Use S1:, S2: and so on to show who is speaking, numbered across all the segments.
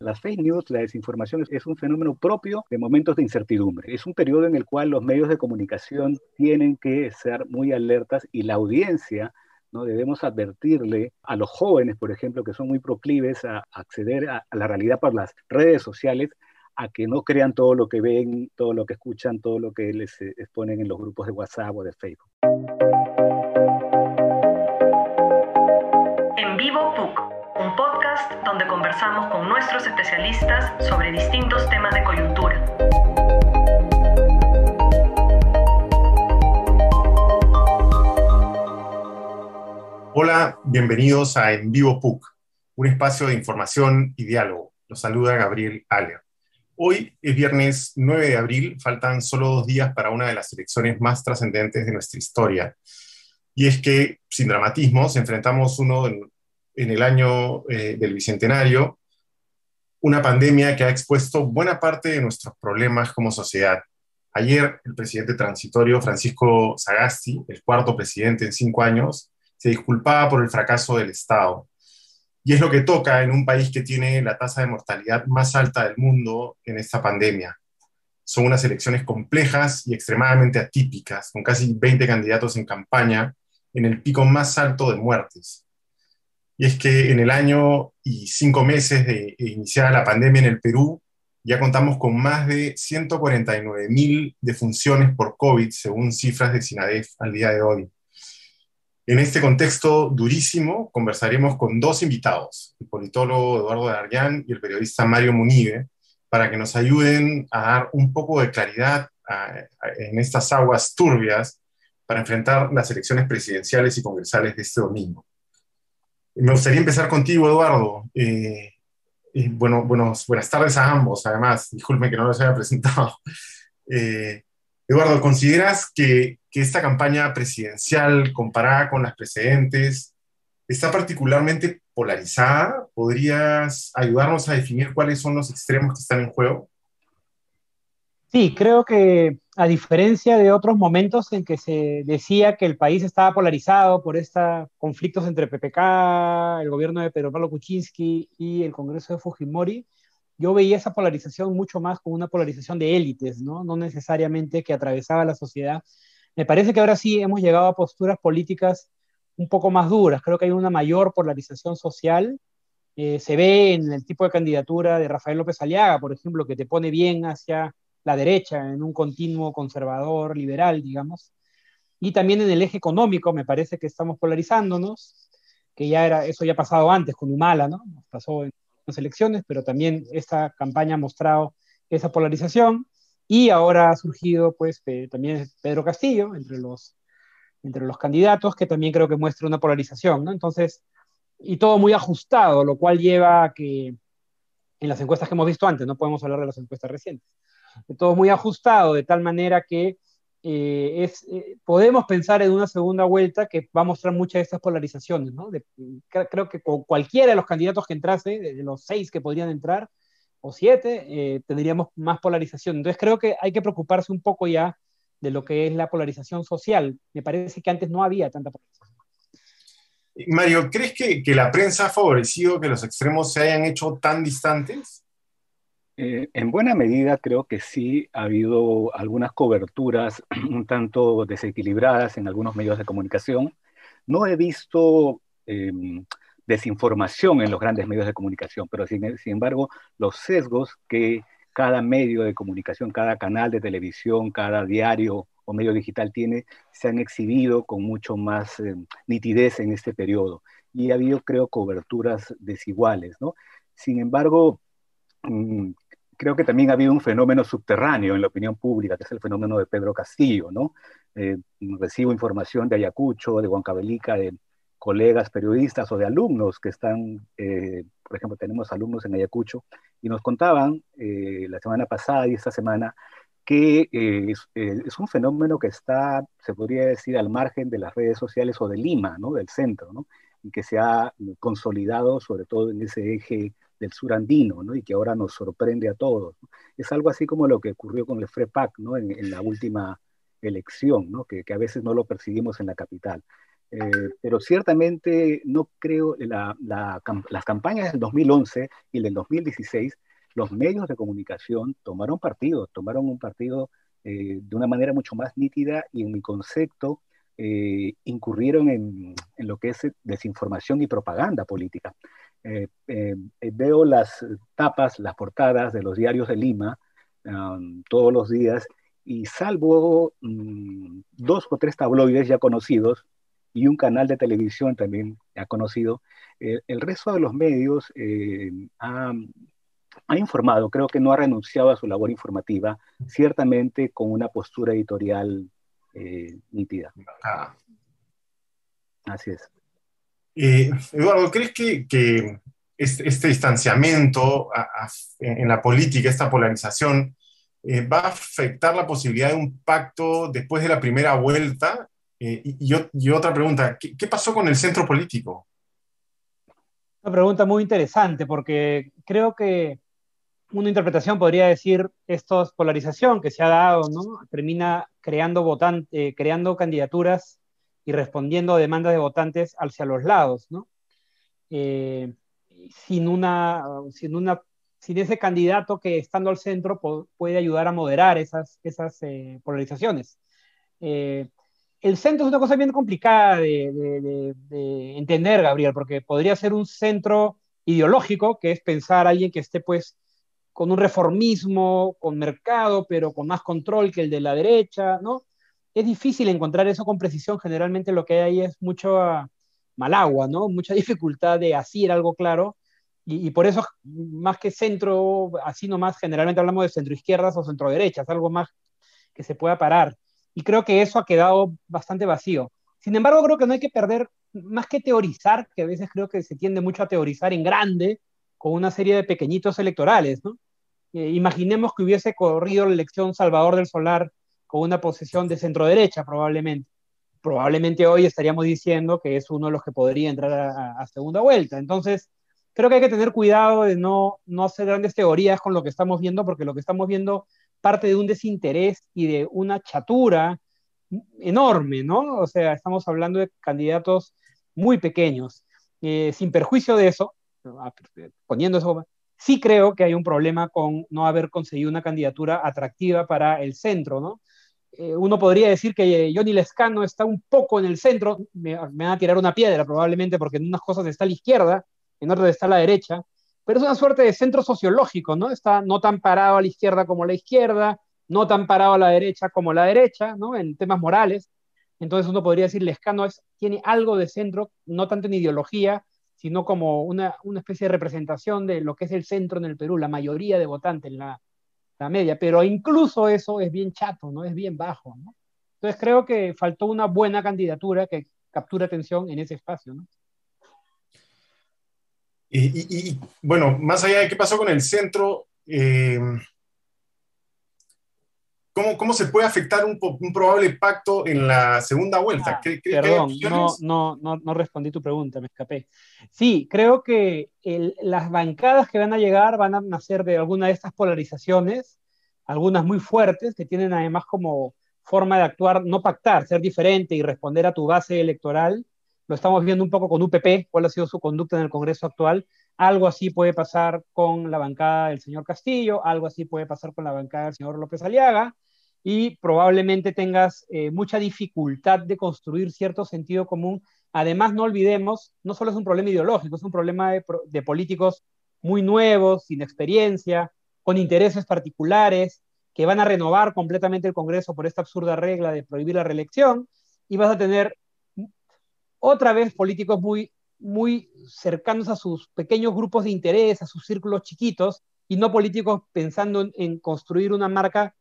S1: Las fake news, la desinformación es un fenómeno propio de momentos de incertidumbre. Es un periodo en el cual los medios de comunicación tienen que ser muy alertas y la audiencia ¿no? Debemos advertirle a los jóvenes, por ejemplo, que son muy proclives a acceder a, la realidad por las redes sociales, a que no crean todo lo que ven, todo lo que escuchan, todo lo que les eh, exponen en los grupos de WhatsApp o de Facebook.
S2: En Vivo PUC, podcast donde conversamos con nuestros especialistas sobre distintos temas de coyuntura.
S3: Hola, bienvenidos a En Vivo PUC, un espacio de información y diálogo. Los saluda Gabriel Aller. Hoy es viernes 9 de abril, faltan solo dos días para una de las elecciones más trascendentes de nuestra historia. Y es que, sin dramatismos, enfrentamos uno en, el año eh, del Bicentenario, una pandemia que ha expuesto buena parte de nuestros problemas como sociedad. Ayer, el presidente transitorio Francisco Sagasti, el cuarto presidente en cinco años, se disculpaba por el fracaso del Estado. Y es lo que toca en un país que tiene la tasa de mortalidad más alta del mundo en esta pandemia. Son unas elecciones complejas y extremadamente atípicas, con casi 20 candidatos en campaña, en el pico más alto de muertes. Y es que en el año y cinco meses de iniciar la pandemia en el Perú, ya contamos con más de 149 mil defunciones por COVID, según cifras de SINADEF al día de hoy. En este contexto durísimo, conversaremos con dos invitados, el politólogo Eduardo Darllán y el periodista Mario Munive, para que nos ayuden a dar un poco de claridad en estas aguas turbias para enfrentar las elecciones presidenciales y congresales de este domingo. Me gustaría empezar contigo, Eduardo. Eh, bueno, buenos, buenas tardes a ambos, además. Disculpen que no los haya presentado. Eh, Eduardo, ¿consideras que, esta campaña presidencial comparada con las precedentes está particularmente polarizada? ¿Podrías ayudarnos a definir cuáles son los extremos que están en juego?
S4: Sí, creo que a diferencia de otros momentos en que se decía que el país estaba polarizado por estos conflictos entre PPK, el gobierno de Pedro Pablo Kuczynski y el Congreso de Fujimori, yo veía esa polarización mucho más como una polarización de élites, ¿no? No necesariamente que atravesaba la sociedad. Me parece que ahora sí hemos llegado a posturas políticas un poco más duras. Creo que hay una mayor polarización social. Eh, se ve en el tipo de candidatura de Rafael López Aliaga, por ejemplo, que te pone bien hacia la derecha, en un continuo conservador, liberal, digamos. Y también en el eje económico, me parece que estamos polarizándonos, que ya era, eso ya ha pasado antes con Humala, ¿no? Pasó en elecciones, pero también esta campaña ha mostrado esa polarización y ahora ha surgido pues también Pedro Castillo entre los, entre los candidatos, que también creo que muestra una polarización, ¿no? Entonces, y todo muy ajustado, lo cual lleva a que en las encuestas que hemos visto antes, no podemos hablar de las encuestas recientes, todo muy ajustado de tal manera que eh, es, eh, podemos pensar en una segunda vuelta que va a mostrar muchas de estas polarizaciones. ¿no? creo que con cualquiera de los candidatos que entrase, de los seis que podrían entrar, o siete, eh, tendríamos más polarización. Entonces creo que hay que preocuparse un poco ya de lo que es la polarización social. Me parece que antes no había tanta polarización.
S3: Mario, ¿crees que, que la prensa ha favorecido que los extremos se hayan hecho tan distantes?
S1: Eh, en buena medida creo que sí ha habido algunas coberturas un tanto desequilibradas en algunos medios de comunicación. No he visto em, desinformación en los grandes medios de comunicación, pero sin, embargo los sesgos que cada medio de comunicación, cada canal de televisión, cada diario o medio digital tiene, se han exhibido con mucho más em, nitidez en este periodo. Y ha habido, creo, coberturas desiguales, ¿no? Sin embargo, mm, creo que también ha habido un fenómeno subterráneo en la opinión pública, que es el fenómeno de Pedro Castillo, ¿no? Eh, recibo información de Ayacucho, de Huancavelica, de colegas periodistas o de alumnos que están, eh, por ejemplo, tenemos alumnos en Ayacucho, y nos contaban eh, la semana pasada y esta semana que es, es, un fenómeno que está, se podría decir, al margen de las redes sociales o de Lima, ¿no? Del centro, ¿no? Y que se ha consolidado sobre todo en ese eje del sur andino, ¿no? y que ahora nos sorprende a todos. Es algo así como lo que ocurrió con el FREPAC ¿no? en, la última elección, ¿no? Que, que, a veces no lo percibimos en la capital. pero ciertamente no creo, la, las campañas del 2011 y del 2016, los medios de comunicación tomaron partido, tomaron un partido de una manera mucho más nítida y en mi concepto incurrieron en, en, lo que es desinformación y propaganda política. Eh, eh, eh, veo las tapas, las portadas de los diarios de Lima um, todos los días y salvo mm, dos o tres tabloides ya conocidos y un canal de televisión también ya conocido, el resto de los medios ha, informado, creo que no ha renunciado a su labor informativa, ciertamente con una postura editorial nítida. Ah. Así es.
S3: Eh, Eduardo, ¿crees que, este, distanciamiento en la política, esta polarización, eh, va a afectar la posibilidad de un pacto después de la primera vuelta? Eh, y, otra pregunta, ¿qué, pasó con el centro político?
S4: Una pregunta muy interesante porque creo que una interpretación podría decir esta polarización que se ha dado, ¿no? Termina creando, votantes, creando candidaturas y respondiendo a demandas de votantes hacia los lados, ¿no? Eh, sin, una, sin, una, sin ese candidato que estando al centro puede ayudar a moderar esas, esas eh, polarizaciones. Eh, el centro es una cosa bien complicada de, de, entender, Gabriel, porque podría ser un centro ideológico, que es pensar a alguien que esté pues con un reformismo, con mercado, pero con más control que el de la derecha, ¿no? Es difícil encontrar eso con precisión. Generalmente lo que hay es mucho ah, mal agua, ¿no? Mucha dificultad de hacer algo claro. Y, por eso, más que centro, así nomás, generalmente hablamos de centro izquierdas o centro derechas, algo más que se pueda parar. Y creo que eso ha quedado bastante vacío. Sin embargo, creo que no hay que perder, más que teorizar, que a veces creo que se tiende mucho a teorizar en grande, con una serie de pequeñitos electorales. Eh, imaginemos que hubiese corrido la elección Salvador del Solar con una posición de centro derecha probablemente. Probablemente hoy estaríamos diciendo que es uno de los que podría entrar a, segunda vuelta. Entonces, creo que hay que tener cuidado de no, no hacer grandes teorías con lo que estamos viendo, porque lo que estamos viendo parte de un desinterés y de una chatura enorme, ¿no? O sea, estamos hablando de candidatos muy pequeños. Eh, sin perjuicio de eso, ah, poniendo eso, sí creo que hay un problema con no haber conseguido una candidatura atractiva para el centro, ¿no? Eh, uno podría decir que Johnny Lescano está un poco en el centro, me, van a tirar una piedra probablemente porque en unas cosas está a la izquierda, en otras está a la derecha, pero es una suerte de centro sociológico, ¿no? Está no tan parado a la izquierda como la izquierda, no tan parado a la derecha como la derecha, ¿no? En temas morales. Entonces uno podría decir, Lescano es, tiene algo de centro, no tanto en ideología, sino como una, una especie de representación de lo que es el centro en el Perú, la mayoría de votantes, la, la media, pero incluso eso es bien chato, ¿no? Es bien bajo. Entonces creo que faltó una buena candidatura que capture atención en ese espacio, ¿no?
S3: Y, bueno, más allá de qué pasó con el centro, eh, ¿Cómo, se puede afectar un, probable pacto en la segunda vuelta?
S4: Ah, perdón, no, no, no, respondí tu pregunta, me escapé. Sí, creo que las bancadas que van a llegar van a nacer de alguna de estas polarizaciones, algunas muy fuertes, que tienen además como forma de actuar, no pactar, ser diferente y responder a tu base electoral. Lo estamos viendo un poco con UPP, cuál ha sido su conducta en el Congreso actual. Algo así puede pasar con la bancada del señor Castillo, algo así puede pasar con la bancada del señor López Aliaga y probablemente tengas eh, mucha dificultad de construir cierto sentido común. Además, no olvidemos, no solo es un problema ideológico, es un problema de, políticos muy nuevos, sin experiencia, con intereses particulares, que van a renovar completamente el Congreso por esta absurda regla de prohibir la reelección, y vas a tener otra vez políticos muy, muy cercanos a sus pequeños grupos de interés, a sus círculos chiquitos, y no políticos pensando en construir una marca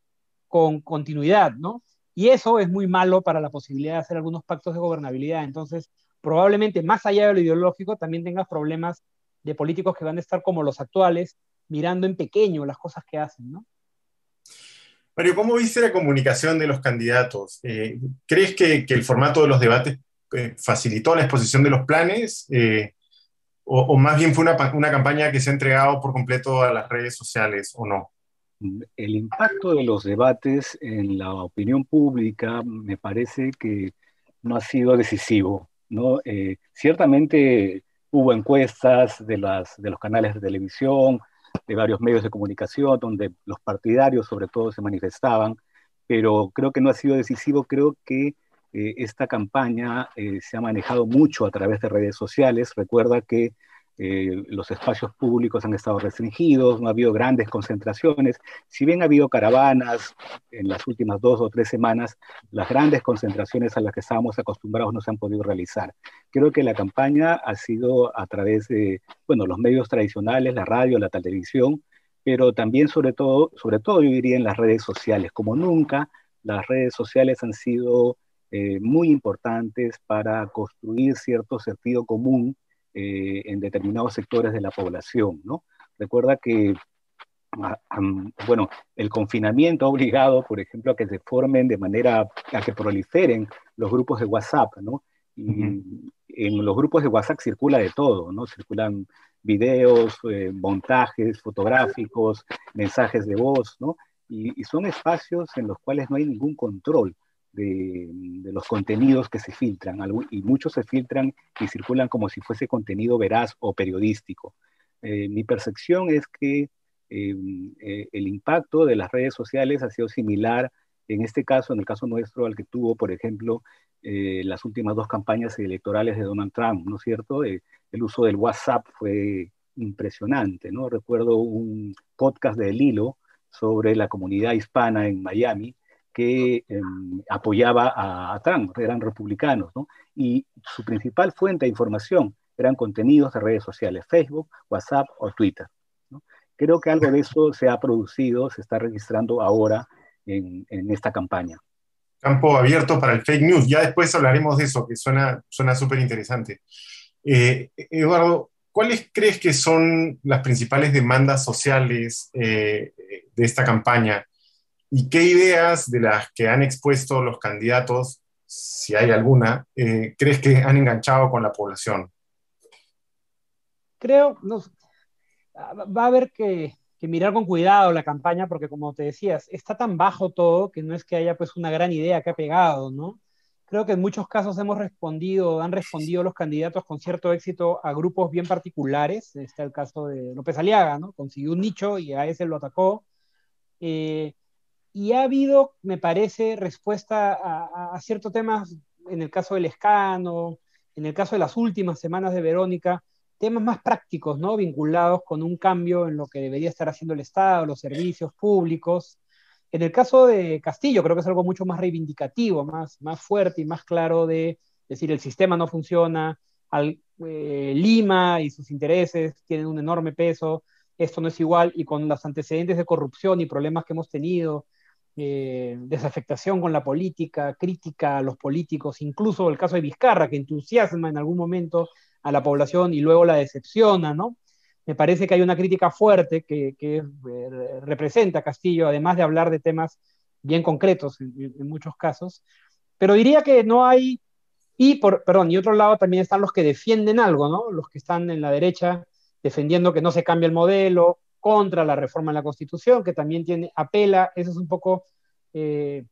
S4: con continuidad, ¿no? Y eso es muy malo para la posibilidad de hacer algunos pactos de gobernabilidad. Entonces, probablemente más allá de lo ideológico, también tengas problemas de políticos que van a estar como los actuales, mirando en pequeño las cosas que hacen, ¿no?
S3: Mario, ¿cómo viste la comunicación de los candidatos? Eh, ¿Crees que, el formato de los debates eh, facilitó la exposición de los planes? Eh, o, más bien fue una, una campaña que se ha entregado por completo a las redes sociales o no?
S1: El impacto de los debates en la opinión pública me parece que no ha sido decisivo. ¿no? Eh, ciertamente hubo encuestas de, las, de los canales de televisión, de varios medios de comunicación, donde los partidarios sobre todo se manifestaban, pero creo que no ha sido decisivo, creo que eh, esta campaña eh, se ha manejado mucho a través de redes sociales. Recuerda que eh, los espacios públicos han estado restringidos, no ha habido grandes concentraciones. Si bien ha habido caravanas en las últimas dos o tres semanas, las grandes concentraciones a las que estábamos acostumbrados no se han podido realizar. Creo que la campaña ha sido a través de, bueno, los medios tradicionales, la radio, la televisión, pero también sobre todo, sobre todo yo diría en las redes sociales. Como nunca, las redes sociales han sido eh, muy importantes para construir cierto sentido común eh, en determinados sectores de la población, ¿no? Recuerda que, ah, bueno, el confinamiento ha obligado, por ejemplo, a que se formen de manera, a que proliferen los grupos de WhatsApp, ¿no? Y en los grupos de WhatsApp circula de todo, ¿no? Circulan videos, eh, montajes fotográficos, mensajes de voz, ¿no? y, son espacios en los cuales no hay ningún control de, los contenidos que se filtran, y muchos se filtran y circulan como si fuese contenido veraz o periodístico. Eh, mi percepción es que em, eh, el impacto de las redes sociales ha sido similar, en este caso, en el caso nuestro, al que tuvo, por ejemplo, eh, las últimas dos campañas electorales de Donald Trump, ¿no es cierto? el uso del WhatsApp fue impresionante, ¿no? Recuerdo un podcast de El Hilo sobre la comunidad hispana en Miami, que em, apoyaba a, Trump, eran republicanos, ¿no? Y su principal fuente de información eran contenidos de redes sociales, Facebook, WhatsApp o Twitter. ¿no? Creo que algo de eso se ha producido, se está registrando ahora en, en esta campaña.
S3: Campo abierto para el fake news. Ya después hablaremos de eso, que suena súper interesante. Eh, Eduardo, ¿cuáles crees que son las principales demandas sociales eh, de esta campaña? ¿Y qué ideas de las que han expuesto los candidatos, si hay alguna, eh, crees que han enganchado con la población?
S4: Creo, no, va a haber que, mirar con cuidado la campaña porque como te decías, está tan bajo todo que no es que haya pues una gran idea que ha pegado, ¿no? Creo que en muchos casos hemos respondido, han respondido los candidatos con cierto éxito a grupos bien particulares. Está el caso de López Aliaga, ¿no? Consiguió un nicho y a ese lo atacó. Eh, y ha habido, me parece, respuesta a, ciertos temas, en el caso del escano, en el caso de las últimas semanas de Verónica, temas más prácticos, ¿no? Vinculados con un cambio en lo que debería estar haciendo el Estado, los servicios públicos. En el caso de Castillo, creo que es algo mucho más reivindicativo, más, más fuerte y más claro de decir el sistema no funciona, al, eh, Lima y sus intereses tienen un enorme peso, esto no es igual, y con los antecedentes de corrupción y problemas que hemos tenido, eh, desafectación con la política, crítica a los políticos, incluso el caso de Vizcarra, que entusiasma en algún momento a la población y luego la decepciona, ¿no? Me parece que hay una crítica fuerte que, eh, representa a Castillo, además de hablar de temas bien concretos en, muchos casos, pero diría que no hay, y por, perdón, y otro lado también están los que defienden algo, ¿no? Los que están en la derecha defendiendo que no se cambie el modelo, contra la reforma en la Constitución, que también tiene, apela, eso es un poco eh,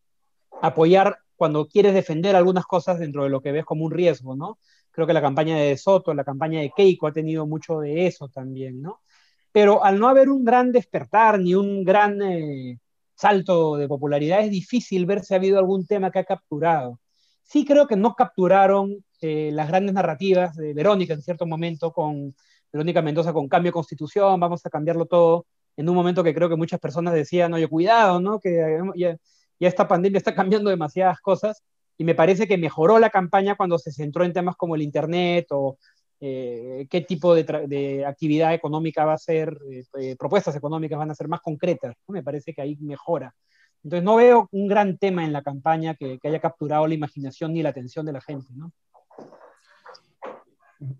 S4: apoyar cuando quieres defender algunas cosas dentro de lo que ves como un riesgo, ¿no? Creo que la campaña de Soto, la campaña de Keiko ha tenido mucho de eso también, ¿no? Pero al no haber un gran despertar ni un gran eh, salto de popularidad, es difícil ver si ha habido algún tema que ha capturado. Sí creo que no capturaron eh, las grandes narrativas de Verónica en cierto momento con Verónica Mendoza con cambio de constitución, vamos a cambiarlo todo, en un momento que creo que muchas personas decían, oye, cuidado, ¿no? Que ya, esta pandemia está cambiando demasiadas cosas, y me parece que mejoró la campaña cuando se centró en temas como el Internet o eh, qué tipo de, actividad económica va a ser, eh, eh, propuestas económicas van a ser más concretas. Me parece que ahí mejora. Entonces no veo un gran tema en la campaña que, que haya capturado la imaginación ni la atención de la gente. ¿no?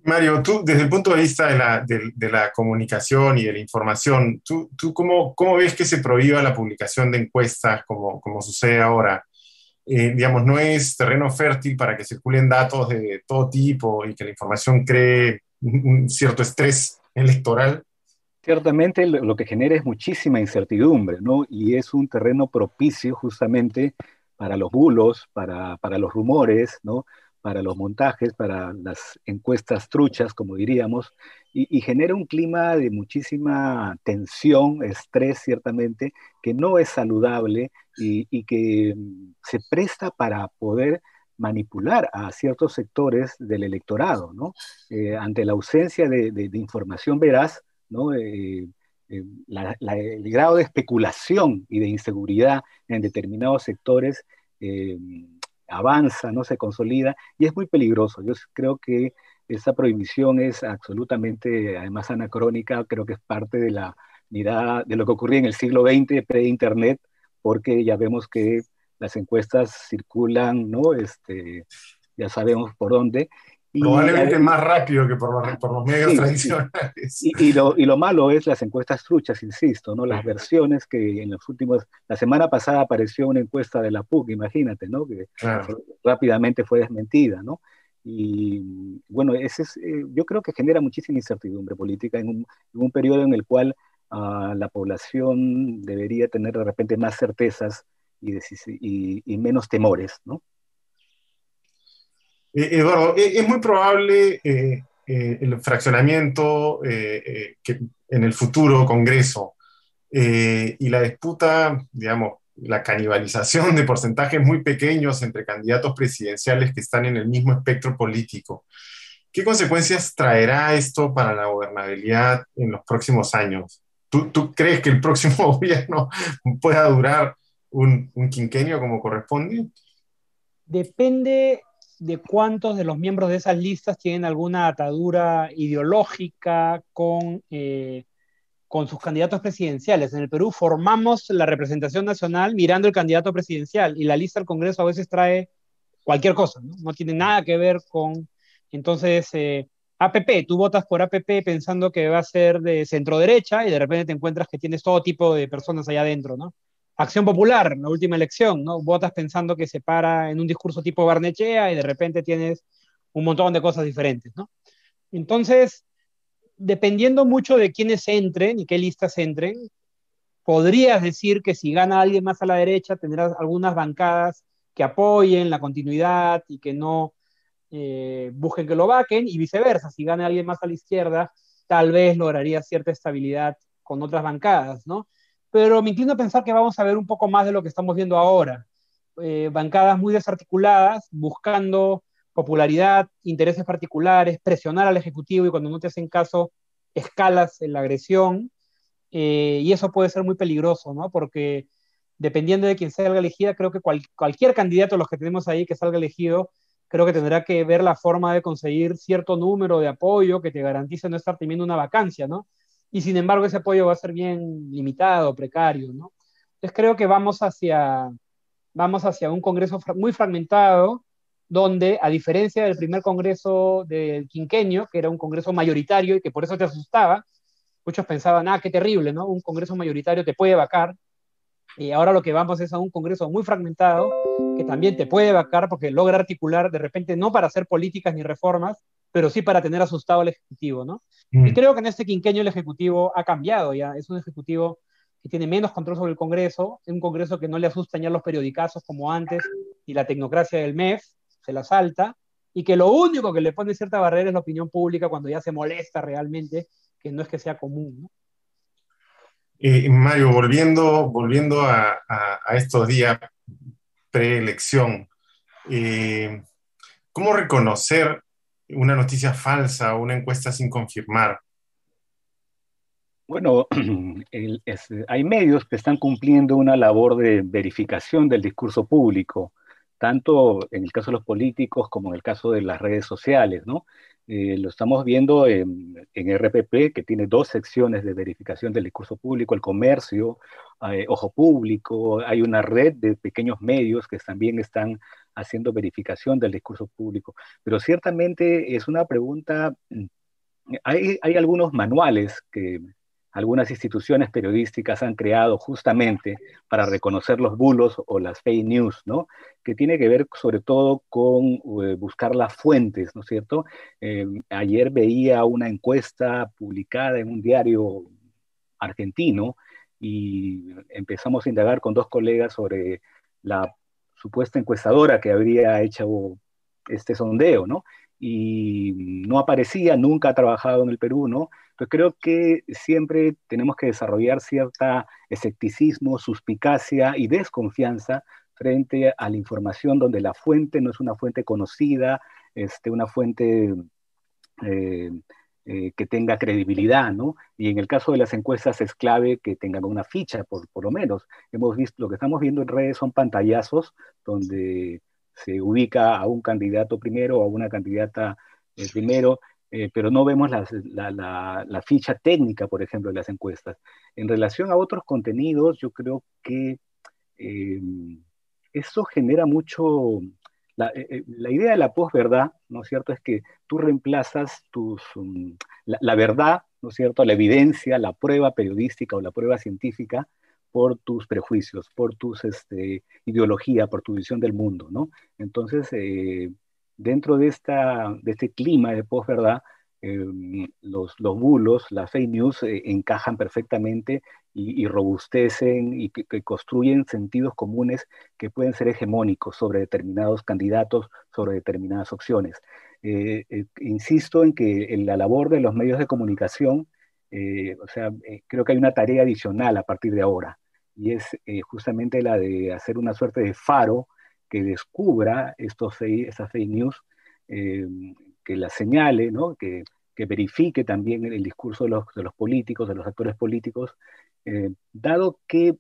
S3: Mario, tú desde el punto de vista de la, de, la comunicación y de la información, ¿tú, tú cómo, cómo, ves que se prohíba la publicación de encuestas como, como sucede ahora? Eh, digamos, no es terreno fértil para que circulen datos de todo tipo y que la información cree un cierto estrés electoral.
S1: Ciertamente lo que genera es muchísima incertidumbre, ¿no? Y es un terreno propicio justamente para los bulos, para, para los rumores, ¿no? Para los montajes, para las encuestas truchas, como diríamos, y, genera un clima de muchísima tensión, estrés ciertamente, que no es saludable y, que mm, se presta para poder manipular a ciertos sectores del electorado, ¿no? Eh, ante la ausencia de, información veraz, ¿no? Eh, eh, el grado de especulación y de inseguridad en determinados sectores avanza, no se consolida y es muy peligroso. Yo creo que esa prohibición es absolutamente, además anacrónica, creo que es parte de la mirada de lo que ocurría en el siglo XX pre-internet, porque ya vemos que las encuestas circulan, ¿no? Este, ya sabemos por dónde,
S3: Probablemente más rápido que por los, medios tradicionales.
S1: Y, lo, malo es las encuestas truchas, insisto, ¿no? Las versiones que en los últimos... La semana pasada apareció una encuesta de la PUC, imagínate, ¿no? Que rápidamente fue desmentida, ¿no? Y bueno, ese es, eh, yo creo que genera muchísima incertidumbre política en un, periodo en el cual ah, la población debería tener de repente más certezas y, y menos temores, ¿no?
S3: Eh, Eduardo, eh, es muy probable eh, el fraccionamiento que en el futuro Congreso y la disputa, digamos, la canibalización de porcentajes muy pequeños entre candidatos presidenciales que están en el mismo espectro político. ¿Qué consecuencias traerá esto para la gobernabilidad en los próximos años? ¿Tú, crees que el próximo gobierno pueda durar un, un quinquenio como corresponde?
S4: Depende de cuántos de los miembros de esas listas tienen alguna atadura ideológica con, eh, con sus candidatos presidenciales. En el Perú formamos la representación nacional mirando el candidato presidencial y la lista del Congreso a veces trae cualquier cosa, no, tiene nada que ver con... Entonces, eh, APP, tú votas por APP pensando que va a ser de centro derecha y de repente te encuentras que tienes todo tipo de personas allá adentro, ¿no? Acción Popular, la última elección, ¿no? Votas pensando que se para en un discurso tipo Barnechea y de repente tienes un montón de cosas diferentes, ¿no? Entonces, dependiendo mucho de quiénes entren y qué listas entren, podrías decir que si gana alguien más a la derecha, tendrás algunas bancadas que apoyen la continuidad y que no eh, busquen que lo vaquen, y viceversa, si gana alguien más a la izquierda, tal vez lograría cierta estabilidad con otras bancadas, ¿no? Pero me inclino a pensar que vamos a ver un poco más de lo que estamos viendo ahora. Eh, bancadas muy desarticuladas, buscando popularidad, intereses particulares, presionar al Ejecutivo y cuando no te hacen caso, escalas en la agresión. Eh, y eso puede ser muy peligroso, ¿no? Porque dependiendo de quién salga elegida, creo que cualquier candidato los que tenemos ahí que salga elegido, creo que tendrá que ver la forma de conseguir cierto número de apoyo que te garantice no estar teniendo una vacancia, ¿no? Y sin embargo ese apoyo va a ser bien limitado, precario, ¿no? Entonces creo que vamos hacia, vamos hacia un Congreso muy fragmentado, donde, a diferencia del primer Congreso del quinquenio, que era un Congreso mayoritario y que por eso te asustaba, muchos pensaban, ah, qué terrible, ¿no? Un Congreso mayoritario te puede vacar, y ahora lo que vamos es a un Congreso muy fragmentado, que también te puede vacar porque logra articular de repente no para hacer políticas ni reformas, pero sí para tener asustado al Ejecutivo, ¿no? Y mm. creo que en este quinquenio el Ejecutivo ha cambiado ya, es un Ejecutivo que tiene menos control sobre el Congreso, es un Congreso que no le asustan ya los periodicazos como antes y la tecnocracia del MEF se la salta, y que lo único que le pone cierta barrera es la opinión pública cuando ya se molesta realmente, que no es que sea común, ¿no?
S3: Eh, Mario, volviendo, volviendo a, estos días preelección, eh, ¿cómo reconocer una noticia falsa o una encuesta sin confirmar?
S1: Bueno, hay medios que están cumpliendo una labor de verificación del discurso público, tanto en el caso de los políticos como en el caso de las redes sociales, ¿no? Eh, lo estamos viendo en, RPP, que tiene dos secciones de verificación del discurso público, el comercio, eh, ojo público, hay una red de pequeños medios que también están haciendo verificación del discurso público. Pero ciertamente es una pregunta, mm, hay, hay algunos manuales que algunas instituciones periodísticas han creado justamente para reconocer los bulos o las fake news, ¿no? Que tiene que ver sobre todo con eh, buscar las fuentes, ¿no es cierto? Eh, ayer veía una encuesta publicada en un diario argentino y empezamos a indagar con dos colegas sobre la supuesta encuestadora que habría hecho este sondeo, ¿no? Y no aparecía, nunca ha trabajado en el Perú, ¿no? Pero creo que siempre tenemos que desarrollar cierta escepticismo, suspicacia y desconfianza frente a la información donde la fuente no es una fuente conocida, este, una fuente eh, eh, que tenga credibilidad, ¿no? Y en el caso de las encuestas es clave que tengan una ficha, por, por lo menos. Hemos visto, lo que estamos viendo en redes son pantallazos donde se ubica a un candidato primero o a una candidata eh, primero, pero no vemos la, la, la, ficha técnica, por ejemplo, de las encuestas. En relación a otros contenidos, yo creo que eso genera mucho, eh, eh, la, idea de la posverdad, ¿no es cierto?, es que tú reemplazas tus, mm, la, verdad, ¿no es cierto?, la evidencia, la prueba periodística o la prueba científica por tus prejuicios, por tu este, ideología, por tu visión del mundo, ¿no? Entonces, eh, dentro de, esta, de este clima de posverdad, Em, los, los, bulos, las fake news, eh, encajan perfectamente y, robustecen y construyen sentidos comunes que pueden ser hegemónicos sobre determinados candidatos, sobre determinadas opciones. Eh, insisto en que en la labor de los medios de comunicación, o sea, creo que hay una tarea adicional a partir de ahora, y es justamente la de hacer una suerte de faro que descubra estos, estas fake news que las señale, ¿no? que, que verifique también el discurso de los, de los políticos, de los actores políticos, eh, dado que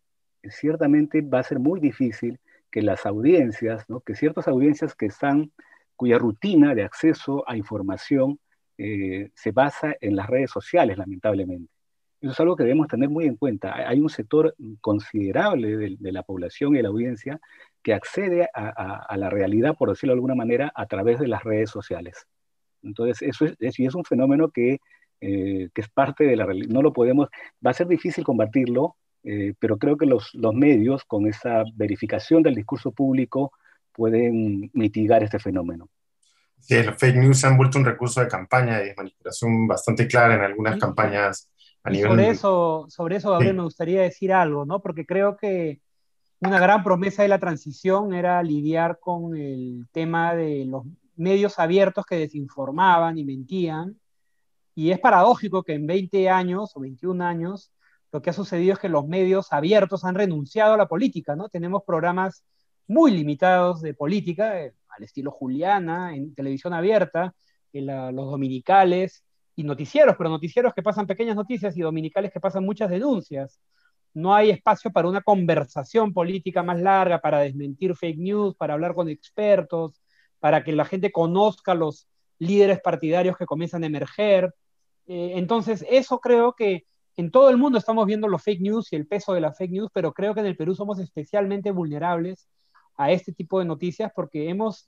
S1: ciertamente va a ser muy difícil que las audiencias, ¿no? que ciertas audiencias que están, cuya rutina de acceso a información eh, se basa en las redes sociales, lamentablemente. Eso es algo que debemos tener muy en cuenta. Hay un sector considerable de, la población y de la audiencia que accede a, a, la realidad, por decirlo de alguna manera, a través de las redes sociales. Entonces, eso es, es un fenómeno que, eh, que, es parte de la realidad. No lo podemos, va a ser difícil combatirlo, eh, pero creo que los, los, medios, con esa verificación del discurso público, pueden mitigar este fenómeno.
S3: Sí, los fake news se han vuelto un recurso de campaña y de manipulación bastante clara en algunas campañas
S4: a nivel... Sobre eso, sobre eso Gabriel, me gustaría decir algo, ¿no? Porque creo que una gran promesa de la transición era lidiar con el tema de los medios abiertos que desinformaban y mentían. Y es paradójico que en 20 años o 21 años lo que ha sucedido es que los medios abiertos han renunciado a la política, ¿no? Tenemos programas muy limitados de política, eh, al estilo Juliana, en televisión abierta, en los dominicales y noticieros, pero noticieros que pasan pequeñas noticias y dominicales que pasan muchas denuncias. No hay espacio para una conversación política más larga, para desmentir fake news, para hablar con expertos, para que la gente conozca los líderes partidarios que comienzan a emerger. Eh, entonces, eso creo que en todo el mundo estamos viendo los fake news y el peso de las fake news, pero creo que en el Perú somos especialmente vulnerables a este tipo de noticias porque hemos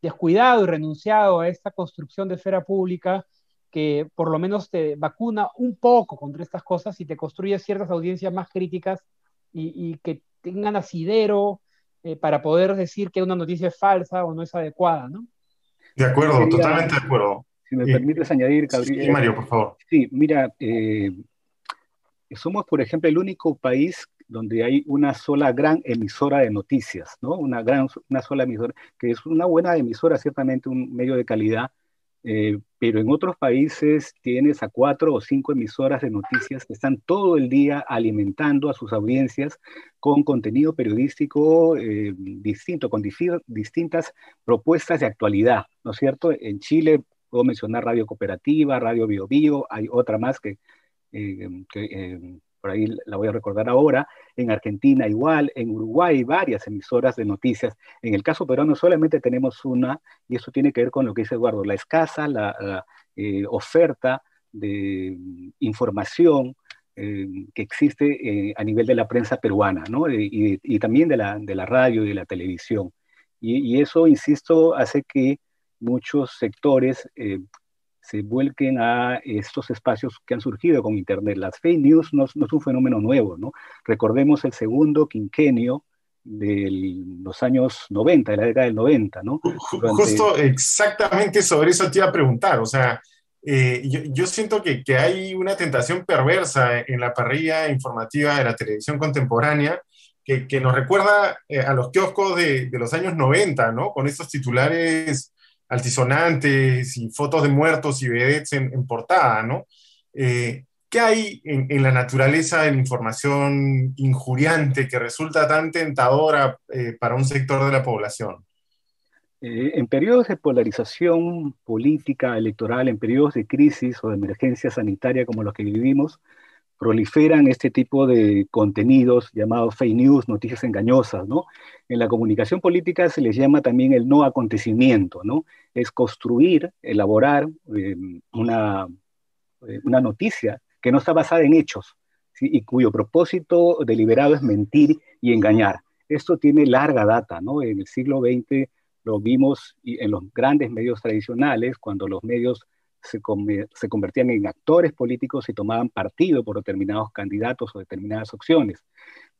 S4: descuidado y renunciado a esta construcción de esfera pública que por lo menos te vacuna un poco contra estas cosas y te construye ciertas audiencias más críticas y, y que tengan asidero eh, para poder decir que una noticia es falsa o no es adecuada, ¿no?
S3: De acuerdo, totalmente de acuerdo.
S1: Si me permites añadir, Gabriel.
S3: Sí, Mario, por favor.
S1: Sí, mira, eh, somos, por ejemplo, el único país donde hay una sola gran emisora de noticias, ¿no? Una, gran, una sola emisora, que es una buena emisora, ciertamente un medio de calidad, eh, pero en otros países tienes a cuatro o cinco emisoras de noticias que están todo el día alimentando a sus audiencias con contenido periodístico eh, distinto, con distintas propuestas de actualidad, ¿no es cierto? En Chile puedo mencionar Radio Cooperativa, Radio Bio Bio, hay otra más que, eh, que por ahí la voy a recordar ahora, en Argentina igual, en Uruguay varias emisoras de noticias. En el caso peruano solamente tenemos una, y eso tiene que ver con lo que dice Eduardo, la escasa la, eh, oferta de información eh, que existe eh, a nivel de la prensa peruana, ¿no? y, también de la, de la radio y de la televisión. Y, y eso, insisto, hace que muchos sectores se vuelquen a estos espacios que han surgido con Internet. Las fake news no, no es un fenómeno nuevo, ¿no? Recordemos el segundo quinquenio de los años 90, de la década del 90, ¿no?
S3: Justo exactamente sobre eso te iba a preguntar, o sea, eh, yo, yo, siento que, que, hay una tentación perversa en la parrilla informativa de la televisión contemporánea que, que nos recuerda eh, a los kioscos de, de, los años 90, ¿no? Con estos titulares altisonantes y fotos de muertos y vedettes en, portada, ¿no? Eh, ¿Qué hay en, la naturaleza de la información injuriante que resulta tan tentadora eh, para un sector de la población?
S1: Eh, en periodos de polarización política, electoral, en periodos de crisis o de emergencia sanitaria como los que vivimos, proliferan este tipo de contenidos llamados fake news, noticias engañosas, ¿no? En la comunicación política se les llama también el no acontecimiento, ¿no? Es construir, elaborar eh, una, eh, una noticia que no está basada en hechos y cuyo propósito deliberado es mentir y engañar. Esto tiene larga data, ¿no? En el siglo XX lo vimos en los grandes medios tradicionales, cuando los medios se, se, convertían en actores políticos y tomaban partido por determinados candidatos o determinadas opciones.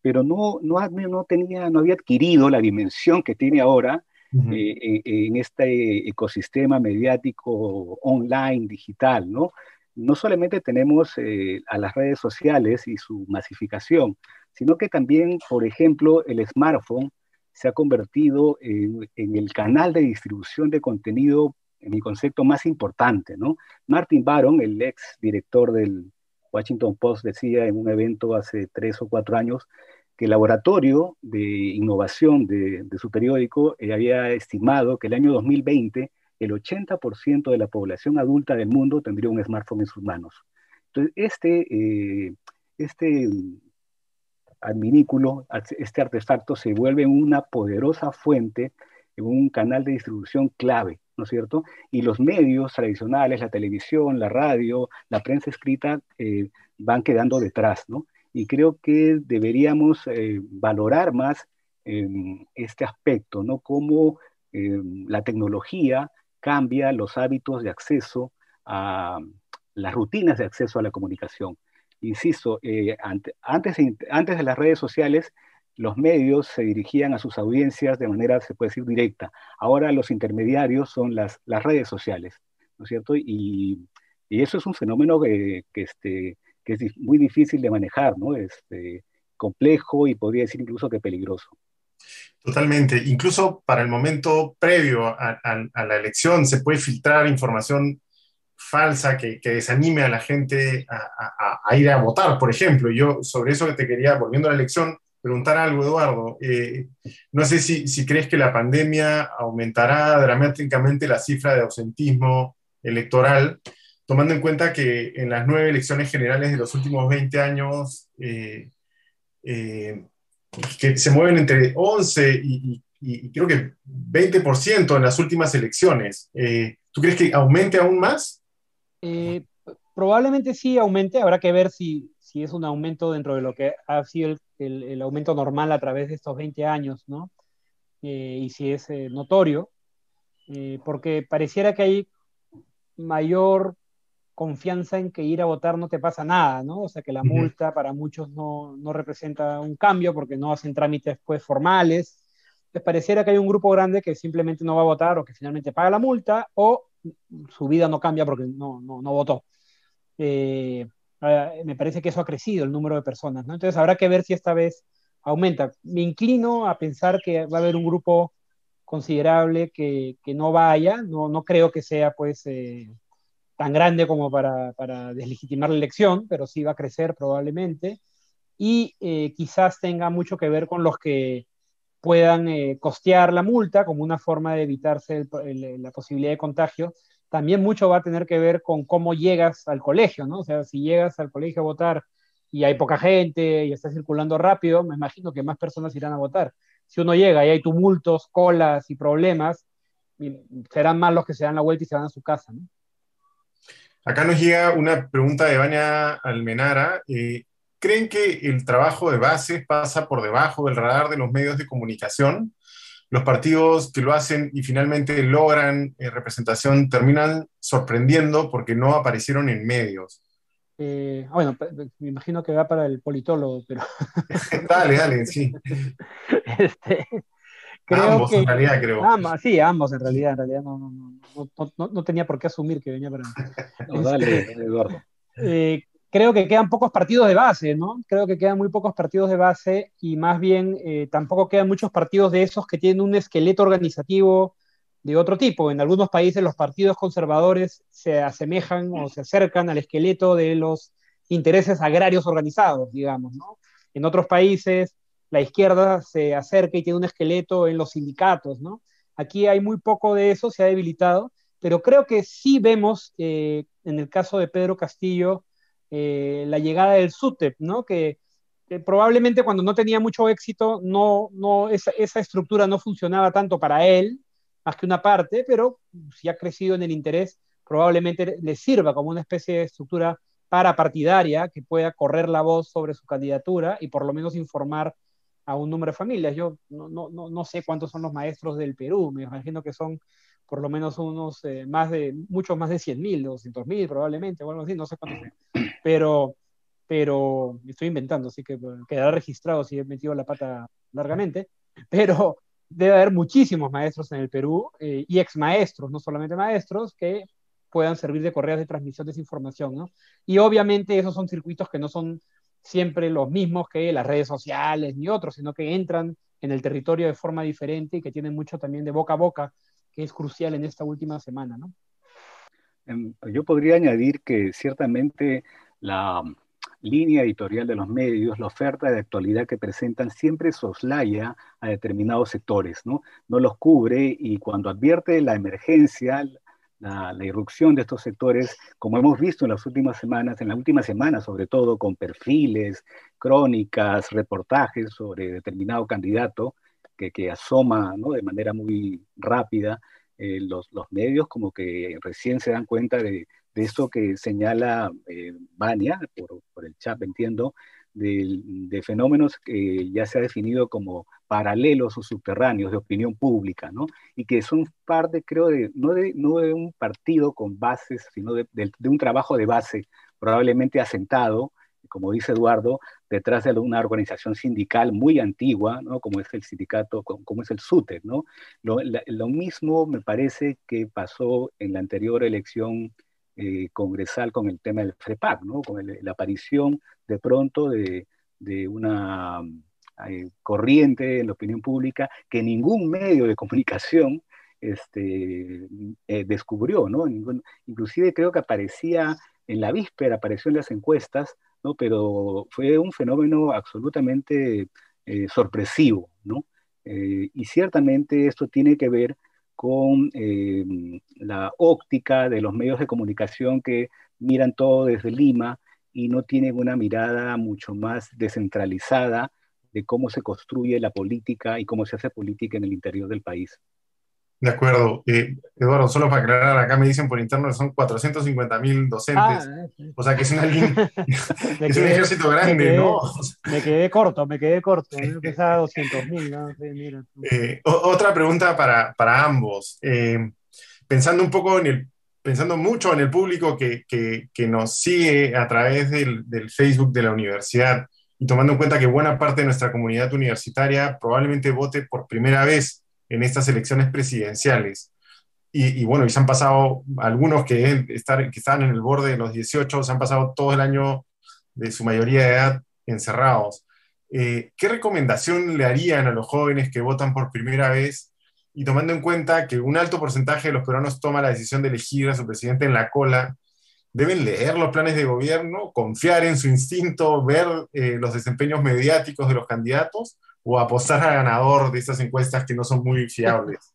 S1: Pero no, no, no, tenía, no había adquirido la dimensión que tiene ahora eh, en, este ecosistema mediático online, digital, ¿no? No solamente tenemos eh, a las redes sociales y su masificación, sino que también, por ejemplo, el smartphone se ha convertido en, en el canal de distribución de contenido en mi concepto más importante, ¿no? Martin Baron, el ex director del Washington Post, decía en un evento hace tres o cuatro años que el laboratorio de innovación de, su periódico eh, había estimado que el año 2020 el 80% de la población adulta del mundo tendría un smartphone en sus manos. Entonces, este, eh, este adminículo, este artefacto se vuelve una poderosa fuente, un canal de distribución clave ¿no es cierto? Y los medios tradicionales, la televisión, la radio, la prensa escrita, eh, van quedando detrás, ¿no? Y creo que deberíamos eh, valorar más em, este aspecto, ¿no? Cómo em, la tecnología cambia los hábitos de acceso a las rutinas de acceso a la comunicación. Insisto, eh, antes, antes de las redes sociales, los medios se dirigían a sus audiencias de manera, se puede decir, directa. Ahora los intermediarios son las, las redes sociales, ¿no es cierto? Y, y eso es un fenómeno que, que, este, que es muy difícil de manejar, ¿no? Este, complejo y podría decir incluso que peligroso.
S3: Totalmente. Incluso para el momento previo a, la elección se puede filtrar información falsa que, que desanime a la gente a, a, ir a votar, por ejemplo. Yo sobre eso que te quería, volviendo a la elección, preguntar algo, Eduardo. Eh, no sé si, crees que la pandemia aumentará dramáticamente la cifra de ausentismo electoral, tomando en cuenta que en las nueve elecciones generales de los últimos 20 años, eh, eh, que se mueven entre 11 y, creo que 20% en las últimas elecciones. ¿Tú crees que aumente aún más?
S4: probablemente sí aumente, habrá que ver si, si es un aumento dentro de lo que ha sido el, aumento normal a través de estos 20 años, ¿no? Eh, y si es eh, notorio, eh, porque pareciera que hay mayor confianza en que ir a votar no te pasa nada, ¿no? O sea, que la multa para muchos no, no, representa un cambio porque no hacen trámites pues formales. Les pareciera que hay un grupo grande que simplemente no va a votar o que finalmente paga la multa o su vida no cambia porque no, no, no votó. Ah, me parece que eso ha crecido el número de personas, ¿no? Entonces habrá que ver si esta vez aumenta. Me inclino a pensar que va a haber un grupo considerable que, que no vaya, no, no, creo que sea pues eh, tan grande como para, para, deslegitimar la elección, pero sí va a crecer probablemente, y eh, quizás tenga mucho que ver con los que puedan eh, costear la multa como una forma de evitarse la posibilidad de contagio, también mucho va a tener que ver con cómo llegas al colegio, ¿no? O sea, si llegas al colegio a votar y hay poca gente y está circulando rápido, me imagino que más personas irán a votar. Si uno llega y hay tumultos, colas y problemas, serán más los que se dan la vuelta y se van a su casa, ¿no?
S3: Acá nos llega una pregunta de Vania Almenara. Eh, ¿Creen que el trabajo de bases pasa por debajo del radar de los medios de comunicación? Los partidos que lo hacen y finalmente logran eh, representación terminan sorprendiendo porque no aparecieron en medios.
S4: Eh, ah, bueno, me imagino que va para el politólogo, pero...
S3: dale, dale, sí. Este, ambos, en realidad, creo.
S4: sí, ambos, en realidad. En realidad no, no, no, no, tenía por qué asumir que venía para...
S1: dale, este, Eduardo.
S4: Eh, creo que quedan pocos partidos de base, ¿no? Creo que quedan muy pocos partidos de base y más bien eh, tampoco quedan muchos partidos de esos que tienen un esqueleto organizativo de otro tipo. En algunos países los partidos conservadores se asemejan o se acercan al esqueleto de los intereses agrarios organizados, digamos, ¿no? En otros países la izquierda se acerca y tiene un esqueleto en los sindicatos, ¿no? Aquí hay muy poco de eso, se ha debilitado, pero creo que sí vemos, eh, en el caso de Pedro Castillo, eh, la llegada del SUTEP, ¿no? Que, probablemente cuando no tenía mucho éxito, no, no, esa, esa, estructura no funcionaba tanto para él, más que una parte, pero si ha crecido en el interés, probablemente le sirva como una especie de estructura parapartidaria que pueda correr la voz sobre su candidatura y por lo menos informar a un número de familias. Yo no, no, no sé cuántos son los maestros del Perú, me imagino que son por lo menos unos eh, más de, muchos más de 100.000, 200.000 probablemente, o algo así, no sé cuántos Pero, pero estoy inventando, así que quedará registrado si he metido la pata largamente. Pero debe haber muchísimos maestros en el Perú eh, y ex maestros, no solamente maestros, que puedan servir de correas de transmisión de esa información, ¿no? Y obviamente esos son circuitos que no son siempre los mismos que las redes sociales ni otros, sino que entran en el territorio de forma diferente y que tienen mucho también de boca a boca que es crucial en esta última semana, ¿no?
S1: Em, yo podría añadir que ciertamente la línea editorial de los medios, la oferta de actualidad que presentan siempre soslaya a determinados sectores, ¿no? No los cubre y cuando advierte la emergencia, la, la, irrupción de estos sectores, como hemos visto en las últimas semanas, en la última semana sobre todo, con perfiles, crónicas, reportajes sobre determinado candidato, que, asoma ¿no? de manera muy rápida, eh, los, los, medios como que recién se dan cuenta de, de esto que señala eh, por, por, el chat, entiendo, de, de, fenómenos que ya se ha definido como paralelos o subterráneos de opinión pública, ¿no? Y que son parte, creo, de no, de, no de un partido con bases, sino de un trabajo de base probablemente asentado como dice Eduardo, detrás de una organización sindical muy antigua, ¿no? como es el sindicato, como es el SUTE. ¿no? Lo, lo mismo me parece que pasó en la anterior elección eh, congresal con el tema del FREPAC, ¿no? con la aparición de pronto de, una eh, corriente en la opinión pública que ningún medio de comunicación este, eh, descubrió, ¿no? Inclusive creo que aparecía en la víspera, apareció en las encuestas ¿no? Pero fue un fenómeno absolutamente eh, sorpresivo, ¿no? Eh, y ciertamente esto tiene que ver con eh, la óptica de los medios de comunicación que miran todo desde Lima y no tienen una mirada mucho más descentralizada de cómo se construye la política y cómo se hace política en el interior del país.
S3: De acuerdo. Eh, Eduardo, solo para aclarar, acá me dicen por interno que son 450 mil docentes. Ah, o sea que es, una línea, es un ejército grande, ¿no?
S4: me quedé corto, me quedé corto. Me pensaba 200 mil, ¿no?
S3: eh, otra pregunta para, para ambos. Eh, pensando un poco en el, pensando mucho en el público que, que, que nos sigue a través del, del Facebook de la universidad y tomando en cuenta que buena parte de nuestra comunidad universitaria probablemente vote por primera vez en estas elecciones presidenciales. Y, bueno, y se han pasado algunos que, estar, que están en el borde de los 18, se han pasado todo el año de su mayoría de edad encerrados. Eh, ¿Qué recomendación le harían a los jóvenes que votan por primera vez y tomando en cuenta que un alto porcentaje de los peruanos toma la decisión de elegir a su presidente en la cola, deben leer los planes de gobierno, confiar en su instinto, ver eh, los desempeños mediáticos de los candidatos o apostar a ganador de estas encuestas que no son muy fiables.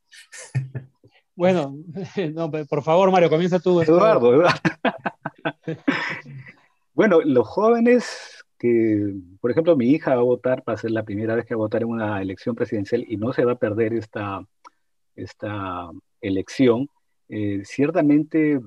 S4: Bueno, no, por favor, Mario, comienza tú.
S1: Eduardo, Eduardo. bueno, los jóvenes que, por ejemplo, mi hija va a votar para ser la primera vez que va a votar en una elección presidencial y no se va a perder esta, esta elección, eh, ciertamente,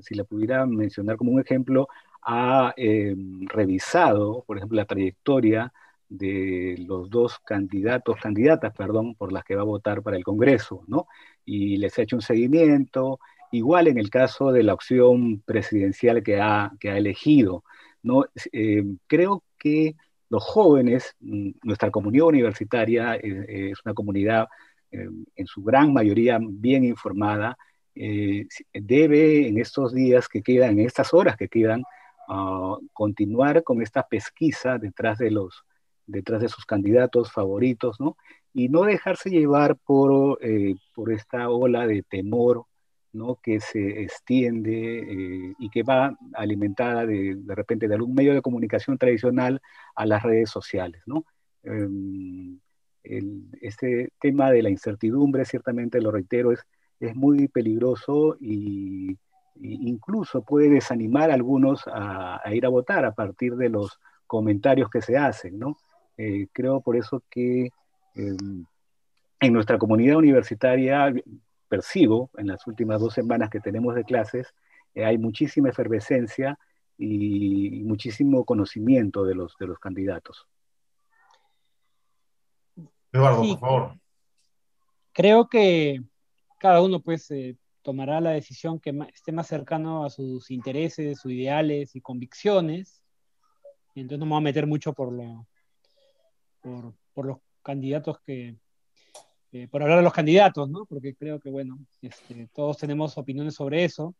S1: si la pudiera mencionar como un ejemplo, ha eh, revisado, por ejemplo, la trayectoria de los dos candidatos, candidatas, perdón, por las que va a votar para el Congreso, ¿no? Y les ha hecho un seguimiento, igual en el caso de la opción presidencial que ha, que ha elegido, ¿no? Eh, creo que los jóvenes, mm, nuestra comunidad universitaria eh, es una comunidad eh, en su gran mayoría bien informada, debe en estos días que quedan, en estas horas que quedan, ah, continuar con esta pesquisa detrás de los detrás de sus candidatos favoritos, ¿no? y no dejarse llevar por, eh, por esta ola de temor ¿no? que se extiende eh, y que va alimentada de, de, repente de algún medio de comunicación tradicional a las redes sociales. ¿no? Em, este tema de la incertidumbre, ciertamente lo reitero, es, es muy peligroso y, incluso puede desanimar a algunos a, ir a votar a partir de los comentarios que se hacen. ¿no? Eh, creo por eso que em, en nuestra comunidad universitaria percibo en las últimas dos semanas que tenemos de clases, eh, hay muchísima efervescencia y, muchísimo conocimiento de los, de los candidatos.
S3: Eduardo, por favor.
S4: Creo que cada uno pues eh, tomará la decisión que esté más cercano a sus intereses, sus ideales y convicciones. entonces no me voy a meter mucho por, lo, por, por los candidatos que, eh, por hablar de los candidatos, ¿no? Porque creo que, bueno, este, todos tenemos opiniones sobre eso.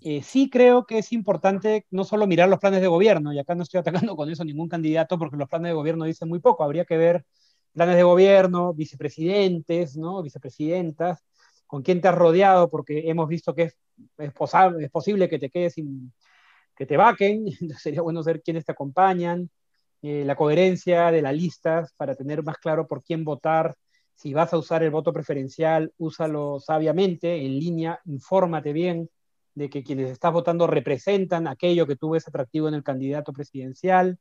S4: Eh, sí creo que es importante no solo mirar los planes de gobierno, y acá no estoy atacando con eso ningún candidato, porque los planes de gobierno dicen muy poco, habría que ver planes de gobierno, vicepresidentes, ¿no? Vicepresidentas, con quién te has rodeado, porque hemos visto que es, es, es posible que te quedes sin, que te vaquen, entonces sería bueno saber quiénes te acompañan, eh, la coherencia de las listas para tener más claro por quién votar, si vas a usar el voto preferencial, úsalo sabiamente, en línea, infórmate bien de que quienes estás votando representan aquello que tú ves atractivo en el candidato presidencial.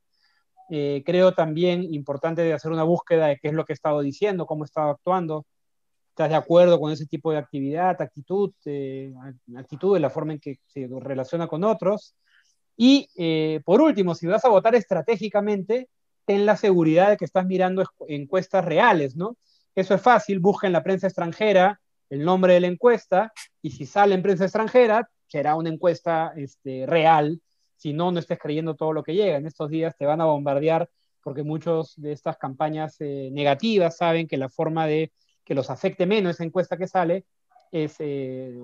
S4: Eh, creo también importante de hacer una búsqueda de qué es lo que he estado diciendo, cómo he estado actuando. ¿Estás de acuerdo con ese tipo de actividad, actitud, eh, actitud de la forma en que se relaciona con otros? Y eh, por último, si vas a votar estratégicamente, ten la seguridad de que estás mirando encuestas reales, ¿no? Eso es fácil, busca en la prensa extranjera el nombre de la encuesta y si sale en prensa extranjera, será una encuesta este, real. Si no, no estés creyendo todo lo que llega. En estos días te van a bombardear porque muchos de estas campañas eh, negativas saben que la forma de que los afecte menos esa encuesta que sale es eh,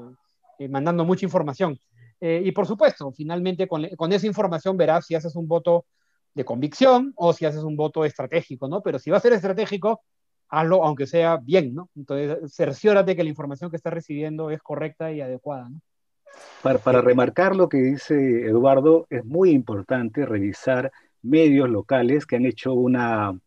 S4: eh, mandando mucha información. Y por supuesto, finalmente con, con, esa información verás si haces un voto de convicción o si haces un voto estratégico, ¿no? Pero si va a ser estratégico, hazlo aunque sea bien, ¿no? Entonces, cerciórate que la información que estás recibiendo es correcta y adecuada, ¿no?
S1: Para, para remarcar lo que dice Eduardo, es muy importante revisar medios locales que han hecho una,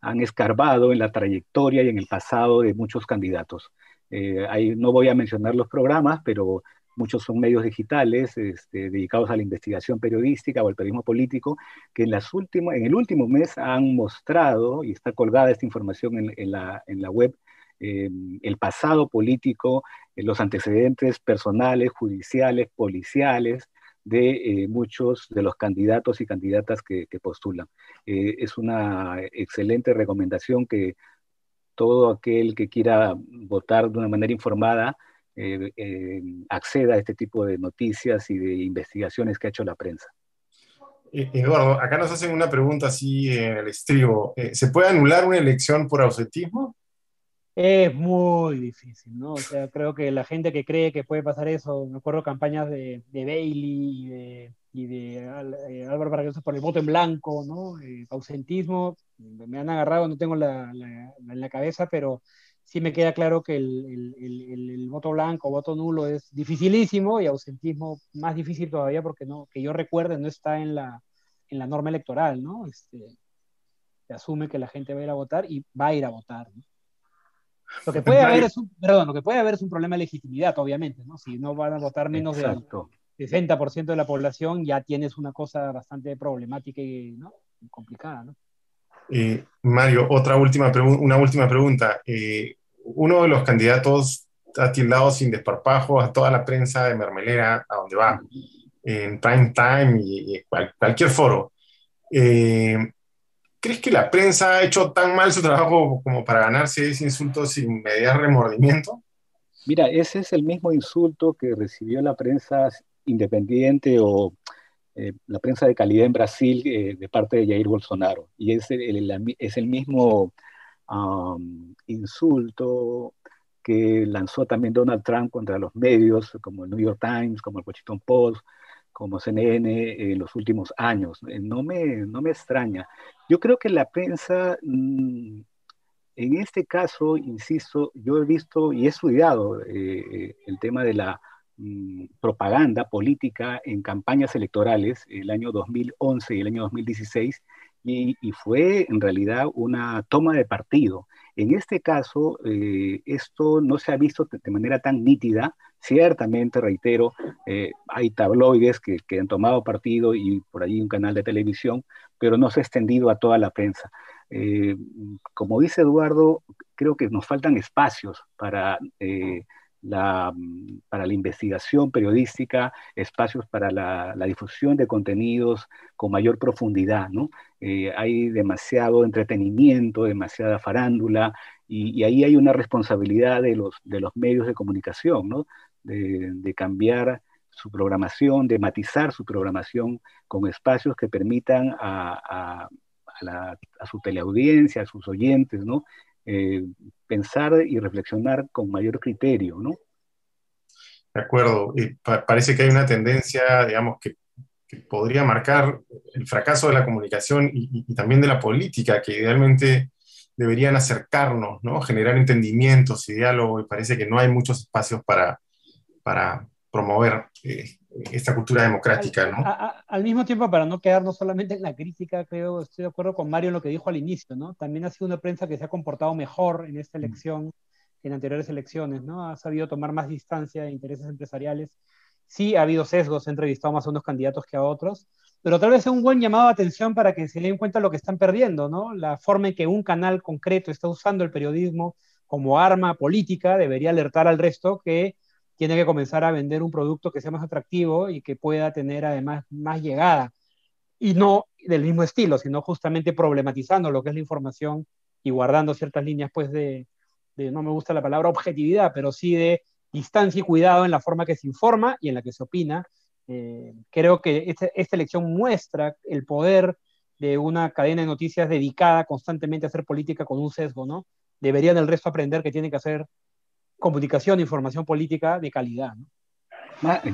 S1: han escarbado en la trayectoria y en el pasado de muchos candidatos. Eh, ahí no voy a mencionar los programas, pero muchos son medios digitales este, dedicados a la investigación periodística o al periodismo político, que en, las últimas, en el último mes han mostrado, y está colgada esta información en, la, en la, web, eh, el pasado político, eh, los antecedentes personales, judiciales, policiales, de eh, muchos de los candidatos y candidatas que, postulan. Es una excelente recomendación que todo aquel que quiera votar de una manera informada eh, eh, acceda a este tipo de noticias y de investigaciones que ha hecho la prensa.
S3: Eh, Eduardo, acá nos hacen una pregunta así en el estribo. ¿Se puede anular una elección por ausentismo?
S4: Es muy difícil, ¿no? O sea, creo que la gente que cree que puede pasar eso, me acuerdo campañas de, de Bailey y de, y de Álvaro Vargas por el voto en blanco, ¿no? ausentismo, me han agarrado, no tengo la, la, en la cabeza, pero sí me queda claro que el, el, el, voto blanco, voto nulo es dificilísimo y ausentismo más difícil todavía porque no, que yo recuerde no está en la, en la norma electoral, ¿no? Este, se asume que la gente va a ir a votar y va a ir a votar, ¿no? Lo que puede haber es un, perdón, lo que puede haber es un problema de legitimidad, obviamente, ¿no? Si no van a votar menos Exacto. del 60% de la población, ya tienes una cosa bastante problemática y ¿no? complicada, ¿no?
S3: Eh, Mario, otra última una última pregunta. Eh, uno de los candidatos ha tildado sin desparpajo a toda la prensa de Mermelera, a donde va, en prime time y, cualquier foro. Eh, ¿Crees que la prensa ha hecho tan mal su trabajo como para ganarse ese insulto sin mediar remordimiento?
S1: Mira, ese es el mismo insulto que recibió la prensa independiente o eh, la prensa de calidad en Brasil eh, de parte de Jair Bolsonaro. Y es el, es el mismo insulto que lanzó también Donald Trump contra los medios, como el New York Times, como el Washington Post, como CNN en los últimos años. Eh, no me, no me extraña. Yo creo que la prensa mm, en este caso, insisto, yo he visto y he estudiado eh, el tema de la mm, propaganda política en campañas electorales el año 2011 y el año 2016 y, fue en realidad una toma de partido. En este caso, eh, esto no se ha visto de manera tan nítida. Ciertamente, reitero, eh, hay tabloides que, han tomado partido y por ahí un canal de televisión, pero no se ha extendido a toda la prensa. Eh, como dice Eduardo, creo que nos faltan espacios para, para la investigación periodística, espacios para la, difusión de contenidos con mayor profundidad. ¿no? Eh, hay demasiado entretenimiento, demasiada farándula, y, ahí hay una responsabilidad de los, de los medios de comunicación, ¿no? de, cambiar su programación, de matizar su programación con espacios que permitan a, a, su teleaudiencia, a sus oyentes, ¿no? Eh, pensar y reflexionar con mayor criterio, ¿no?
S3: De acuerdo. parece que hay una tendencia, digamos, que, podría marcar el fracaso de la comunicación y, también de la política, que idealmente deberían acercarnos, ¿no? Generar entendimientos y diálogo, y parece que no hay muchos espacios para, para promover eh, esta cultura democrática, ¿no?
S4: al mismo tiempo, para no quedarnos solamente en la crítica, creo, estoy de acuerdo con Mario en lo que dijo al inicio, ¿no? También ha sido una prensa que se ha comportado mejor en esta mm. elección que en anteriores elecciones, ¿no? Ha sabido tomar más distancia de intereses empresariales. Sí, ha habido sesgos, he entrevistado más a unos candidatos que a otros, pero tal vez es un buen llamado de atención para que se den cuenta lo que están perdiendo, ¿no? La forma en que un canal concreto está usando el periodismo como arma política debería alertar al resto que tiene que comenzar a vender un producto que sea más atractivo y que pueda tener además más llegada. Y no del mismo estilo, sino justamente problematizando lo que es la información y guardando ciertas líneas, pues, de, no me gusta la palabra objetividad, pero sí de distancia y cuidado en la forma que se informa y en la que se opina. Eh, creo que esta, elección muestra el poder de una cadena de noticias dedicada constantemente a hacer política con un sesgo, ¿no? Deberían el resto aprender que tiene que hacer comunicación, información política de calidad.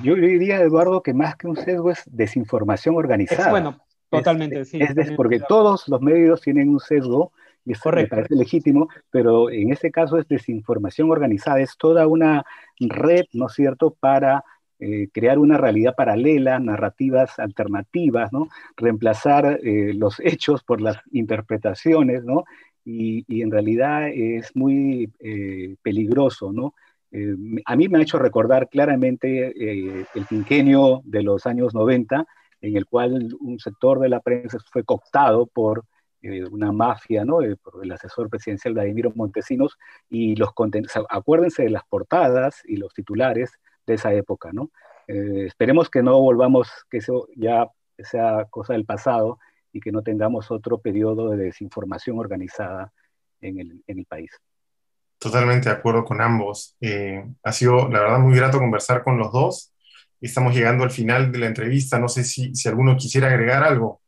S1: Yo diría, Eduardo, que más que un sesgo es desinformación organizada.
S4: bueno, totalmente, sí.
S1: Es porque todos los medios tienen un sesgo y eso me parece legítimo, pero en este caso es desinformación organizada, es toda una red, ¿no es cierto?, para eh, crear una realidad paralela, narrativas alternativas, ¿no? Reemplazar eh, los hechos por las interpretaciones, ¿no? Y, en realidad es muy eh, peligroso, ¿no? Eh, a mí me ha hecho recordar claramente eh, el quinquenio de los años 90, en el cual un sector de la prensa fue cooptado por una mafia, ¿no? por el asesor presidencial Vladimiro Montesinos, y los acuérdense de las portadas y los titulares de esa época, ¿no? esperemos que no volvamos, que eso ya sea cosa del pasado, y que no tengamos otro periodo de desinformación organizada en el, en el país.
S3: Totalmente de acuerdo con ambos. Eh, ha sido, la verdad, muy grato conversar con los dos. Estamos llegando al final de la entrevista. No sé si, si alguno quisiera agregar algo.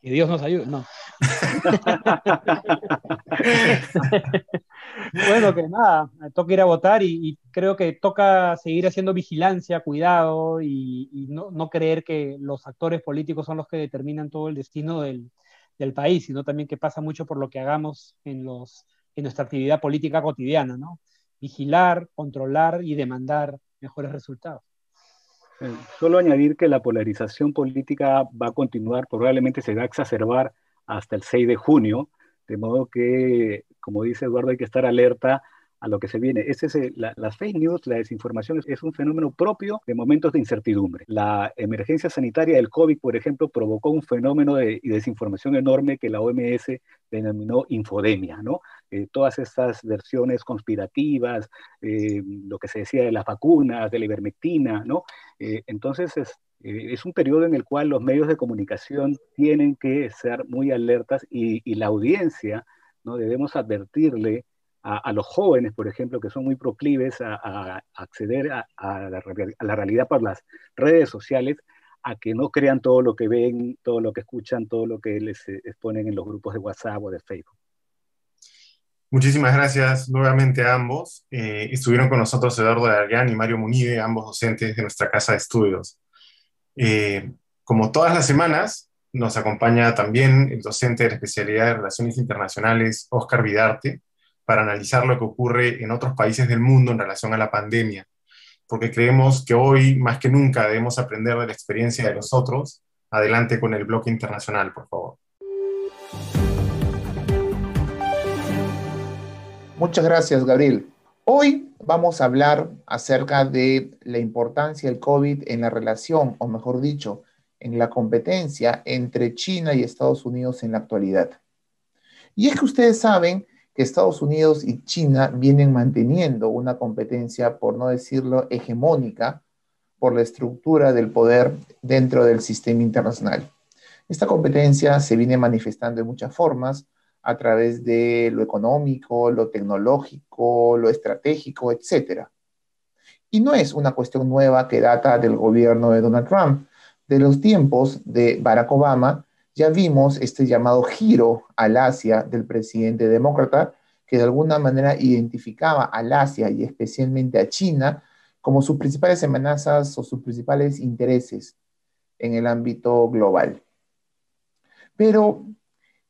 S4: Que Dios nos ayude. No. bueno, que nada, toca ir a votar y, creo que toca seguir haciendo vigilancia, cuidado y, no, creer que los actores políticos son los que determinan todo el destino del, país, sino también que pasa mucho por lo que hagamos en, los, en nuestra actividad política cotidiana, ¿no? Vigilar, controlar y demandar mejores resultados.
S1: Eh, solo añadir que la polarización política va a continuar, probablemente se va a exacerbar hasta el 6 de junio, de modo que, como dice Eduardo, hay que estar alerta a lo que se viene. es las fake news, la desinformación es un fenómeno propio de momentos de incertidumbre. La emergencia sanitaria del COVID, por ejemplo, provocó un fenómeno de desinformación enorme que la OMS denominó infodemia, ¿no? Eh, todas estas versiones conspirativas, eh, lo que se decía de las vacunas, de la ivermectina, ¿no? Eh, entonces, es, es un periodo en el cual los medios de comunicación tienen que ser muy alertas y, la audiencia, ¿no? debemos advertirle a, los jóvenes, por ejemplo, que son muy proclives a, acceder a, la, la, realidad por las redes sociales, a que no crean todo lo que ven, todo lo que escuchan, todo lo que les exponen en los grupos de WhatsApp o de Facebook.
S3: Muchísimas gracias nuevamente a ambos. Eh, estuvieron con nosotros Eduardo Dargan y Mario Munide, ambos docentes de nuestra casa de estudios. Eh, como todas las semanas, Nos acompaña también el docente de la especialidad de Relaciones Internacionales, Oscar Vidarte, para analizar lo que ocurre en otros países del mundo en relación a la pandemia, porque creemos que hoy, más que nunca, debemos aprender de la experiencia de los otros. Adelante con el bloque internacional, por favor.
S5: Muchas gracias, Gabriel. Hoy vamos a hablar acerca de la importancia del COVID en la relación, o mejor dicho, en la competencia entre China y Estados Unidos en la actualidad. Y es que ustedes saben que Estados Unidos y China vienen manteniendo una competencia, por no decirlo, hegemónica por la estructura del poder dentro del sistema internacional. Esta competencia se viene manifestando de muchas formas, a través de lo económico, lo tecnológico, lo estratégico, etc. Y no es una cuestión nueva que data del gobierno de Donald Trump. De los tiempos de Barack Obama, ya vimos este llamado giro al Asia del presidente demócrata, que de alguna manera identificaba al Asia y especialmente a China como sus principales amenazas o sus principales intereses en el ámbito global. Pero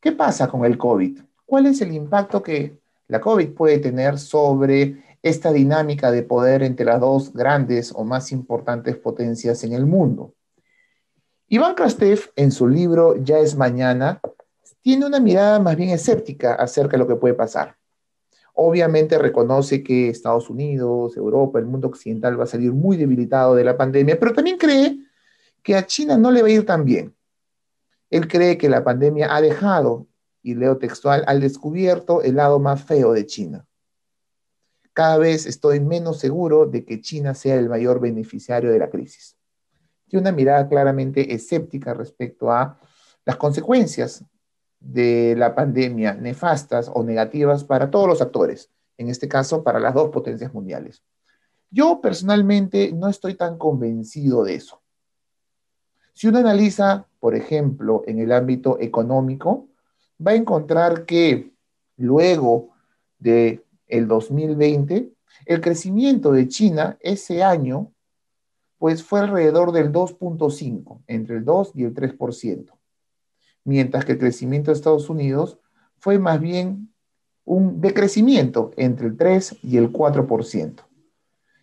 S5: ¿Qué pasa con el COVID? ¿Cuál es el impacto que la COVID puede tener sobre esta dinámica de poder entre las dos grandes o más importantes potencias en el mundo? Iván Krastev, en su libro Ya es mañana, tiene una mirada más bien escéptica acerca de lo que puede pasar. Obviamente reconoce que Estados Unidos, Europa, el mundo occidental va a salir muy debilitado de la pandemia, pero también cree que a China no le va a ir tan bien. Él cree que la pandemia ha dejado, y leo textual, al descubierto el lado más feo de China. Cada vez estoy menos seguro de que China sea el mayor beneficiario de la crisis. Tiene una mirada claramente escéptica respecto a las consecuencias de la pandemia, nefastas o negativas para todos los actores, en este caso para las dos potencias mundiales. Yo personalmente no estoy tan convencido de eso. Si uno analiza, por ejemplo, en el ámbito económico, va a encontrar que luego de el 2020, el crecimiento de China ese año pues fue alrededor del 2.5, entre el 2 y el 3%, mientras que el crecimiento de Estados Unidos fue más bien un decrecimiento entre el 3 y el 4%.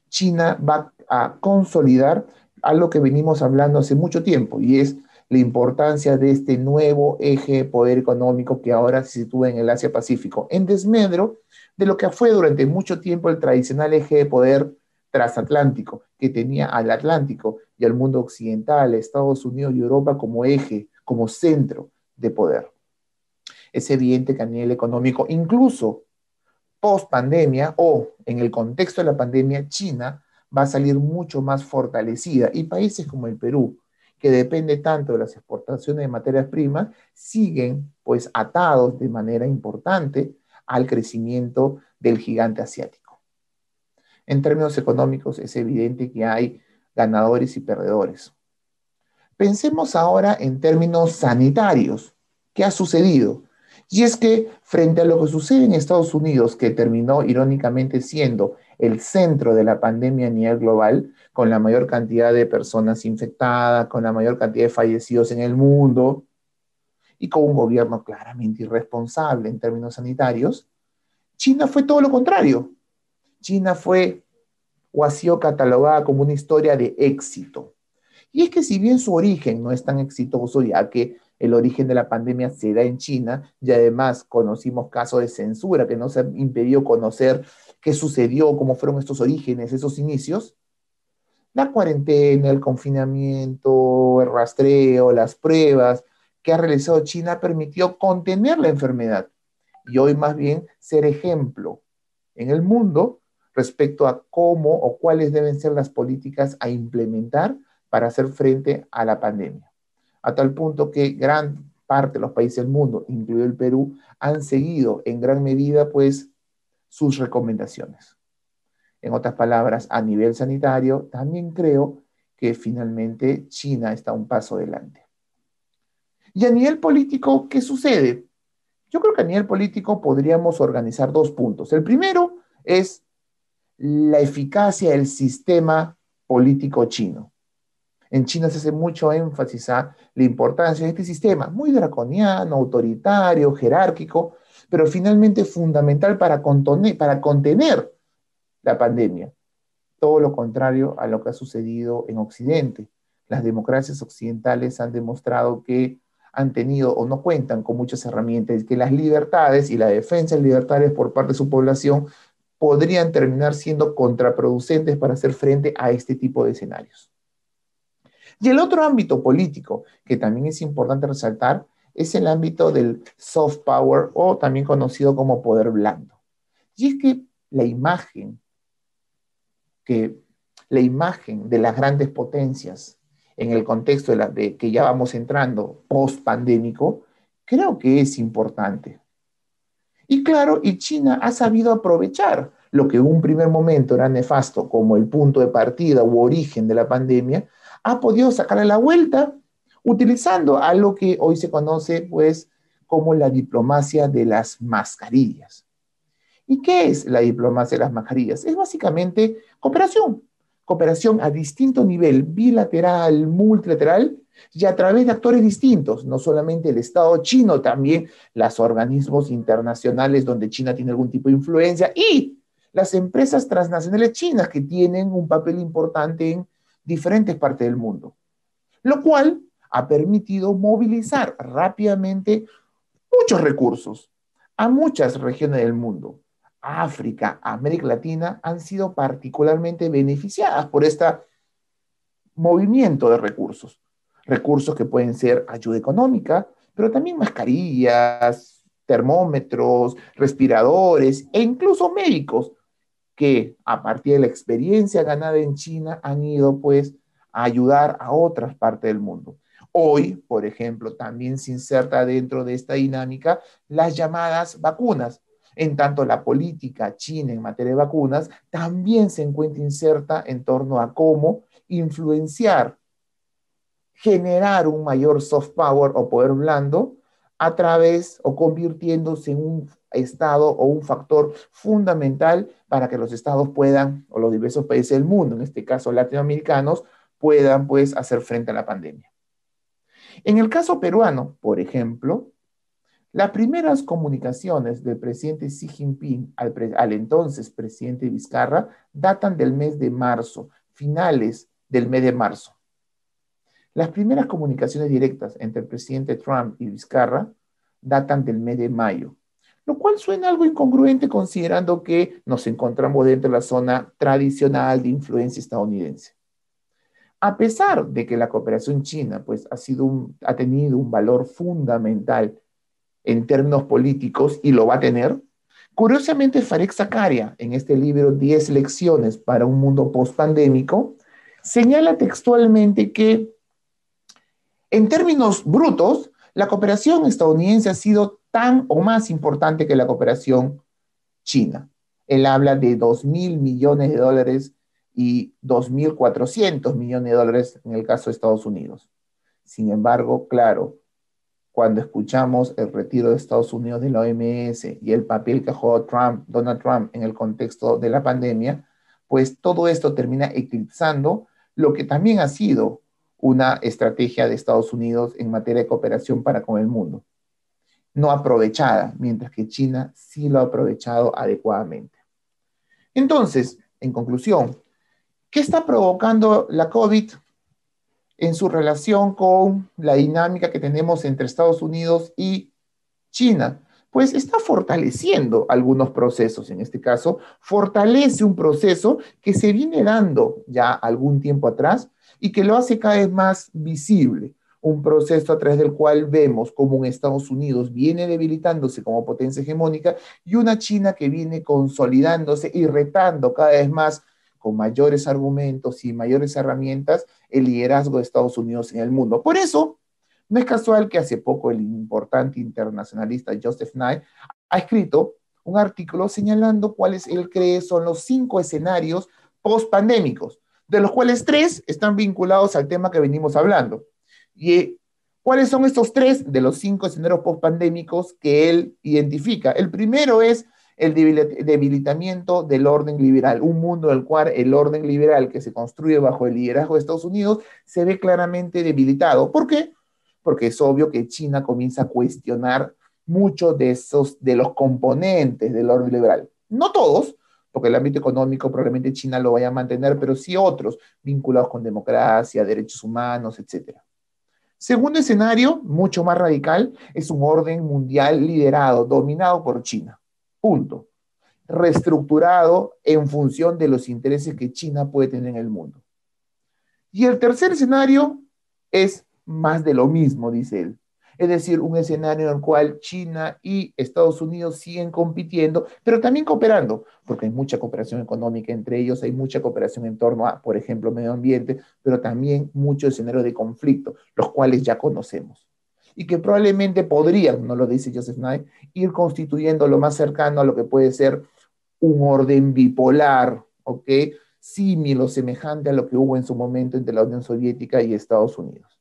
S5: China va a consolidar algo que venimos hablando hace mucho tiempo y es la importancia de este nuevo eje de poder económico que ahora se sitúa en el Asia-Pacífico, en desmedro de lo que fue durante mucho tiempo el tradicional eje de poder transatlántico, que tenía al Atlántico y al mundo occidental, Estados Unidos y Europa como eje, como centro de poder. Es evidente que a nivel económico, incluso post pandemia o en el contexto de la pandemia, China va a salir mucho más fortalecida. Y países como el Perú, que depende tanto de las exportaciones de materias primas, siguen pues atados de manera importante al crecimiento del gigante asiático. En términos económicos es evidente que hay ganadores y perdedores. Pensemos ahora en términos sanitarios. ¿Qué ha sucedido? Y es que frente a lo que sucede en Estados Unidos, que terminó irónicamente siendo el centro de la pandemia a nivel global, con la mayor cantidad de personas infectadas, con la mayor cantidad de fallecidos en el mundo, y con un gobierno claramente irresponsable en términos sanitarios, China fue todo lo contrario. China fue o ha sido catalogada como una historia de éxito. Y es que si bien su origen no es tan exitoso, ya que el origen de la pandemia se da en China y además conocimos casos de censura que nos han impedido conocer qué sucedió, cómo fueron estos orígenes, esos inicios. La cuarentena, el confinamiento, el rastreo, las pruebas que ha realizado China permitió contener la enfermedad y hoy más bien ser ejemplo en el mundo respecto a cómo o cuáles deben ser las políticas a implementar para hacer frente a la pandemia a tal punto que gran parte de los países del mundo, incluido el Perú, han seguido en gran medida pues sus recomendaciones. En otras palabras, a nivel sanitario, también creo que finalmente China está un paso adelante. Y a nivel político, ¿qué sucede? Yo creo que a nivel político podríamos organizar dos puntos. El primero es la eficacia del sistema político chino En China se hace mucho énfasis a la importancia de este sistema, muy draconiano, autoritario, jerárquico, pero finalmente fundamental para contener, la pandemia. Todo lo contrario a lo que ha sucedido en Occidente. Las democracias occidentales han demostrado que han tenido o no cuentan con muchas herramientas, que las libertades y la defensa de libertades por parte de su población podrían terminar siendo contraproducentes para hacer frente a este tipo de escenarios. Y el otro ámbito político que también es importante resaltar es el ámbito del soft power o también conocido como poder blando. Y es que la imagen que la imagen de las grandes potencias en el contexto de, la, de que ya vamos entrando post pandémico, creo que es importante. Y claro, y China ha sabido aprovechar lo que en un primer momento era nefasto como el punto de partida u origen de la pandemia, ha podido sacarle la vuelta utilizando algo que hoy se conoce pues como la diplomacia de las mascarillas. ¿Y qué es la diplomacia de las mascarillas? Es básicamente cooperación, cooperación a distinto nivel, bilateral, multilateral, y a través de actores distintos, no solamente el Estado chino, también los organismos internacionales donde China tiene algún tipo de influencia y las empresas transnacionales chinas que tienen un papel importante en diferentes partes del mundo, lo cual ha permitido movilizar rápidamente muchos recursos a muchas regiones del mundo. África, América Latina han sido particularmente beneficiadas por este movimiento de recursos. Recursos que pueden ser ayuda económica, pero también mascarillas, termómetros, respiradores e incluso médicos que a partir de la experiencia ganada en China han ido pues a ayudar a otras partes del mundo. Hoy, por ejemplo, también se inserta dentro de esta dinámica las llamadas vacunas, en tanto, la política china en materia de vacunas también se encuentra inserta en torno a cómo influenciar, generar un mayor soft power o poder blando a través o convirtiéndose en un estado o un factor fundamental para que los estados puedan, o los diversos países del mundo, en este caso latinoamericanos, puedan pues hacer frente a la pandemia. En el caso peruano, por ejemplo, las primeras comunicaciones del presidente Xi Jinping al, entonces presidente Vizcarra datan del mes de marzo, finales del mes de marzo. Las primeras comunicaciones directas entre el presidente Trump y Vizcarra datan del mes de mayo, lo cual suena algo incongruente considerando que nos encontramos dentro de la zona tradicional de influencia estadounidense. A pesar de que la cooperación china pues, ha, sido ha tenido un valor fundamental en términos políticos y lo va a tener. Curiosamente, Farek Zakaria, en este libro 10 lecciones para un mundo post-pandémico, señala textualmente que, en términos brutos, la cooperación estadounidense ha sido tan o más importante que la cooperación china. Él habla de 2 mil millones de dólares y 2.400 millones de dólares en el caso de Estados Unidos. Sin embargo, claro, cuando escuchamos el retiro de Estados Unidos de la OMS y el papel que jugó Trump, Donald Trump en el contexto de la pandemia, pues todo esto termina eclipsando lo que también ha sido una estrategia de Estados Unidos en materia de cooperación para con el mundo. No aprovechada, mientras que China sí lo ha aprovechado adecuadamente. Entonces, en conclusión, ¿qué está provocando la COVID? en su relación con la dinámica que tenemos entre Estados Unidos y China, pues está fortaleciendo algunos procesos. En este caso, fortalece un proceso que se viene dando ya algún tiempo atrás y que lo hace cada vez más visible. Un proceso a través del cual vemos como un Estados Unidos viene debilitándose como potencia hegemónica y una China que viene consolidándose y retando cada vez más con mayores argumentos y mayores herramientas el liderazgo de Estados Unidos en el mundo. Por eso, no es casual que hace poco el importante internacionalista Joseph Nye ha escrito un artículo señalando cuáles él cree son los cinco escenarios post-pandémicos, de los cuales tres están vinculados al tema que venimos hablando. ¿Y cuáles son estos tres de los cinco escenarios post-pandémicos que él identifica? El primero es el debilitamiento del orden liberal, un mundo en el cual el orden liberal que se construye bajo el liderazgo de Estados Unidos se ve claramente debilitado. ¿Por qué? Porque es obvio que China comienza a cuestionar muchos de esos de los componentes del orden liberal. No todos, porque el ámbito económico probablemente China lo vaya a mantener, pero sí otros vinculados con democracia, derechos humanos, etc. Segundo escenario, mucho más radical, es un orden mundial liderado, dominado por China. Punto. Reestructurado en función de los intereses que China puede tener en el mundo. Y el tercer escenario es más de lo mismo, dice él es decir, un escenario en el cual China y Estados Unidos siguen compitiendo, pero también cooperando, porque hay mucha cooperación económica entre ellos, hay mucha cooperación en torno a, por ejemplo, medio ambiente, pero también muchos escenarios de conflicto, los cuales ya conocemos. Y que probablemente podrían, no lo dice Joseph Nye, ir constituyendo lo más cercano a lo que puede ser un orden bipolar, ¿ok? Similar o semejante a lo que hubo en su momento entre la Unión Soviética y Estados Unidos.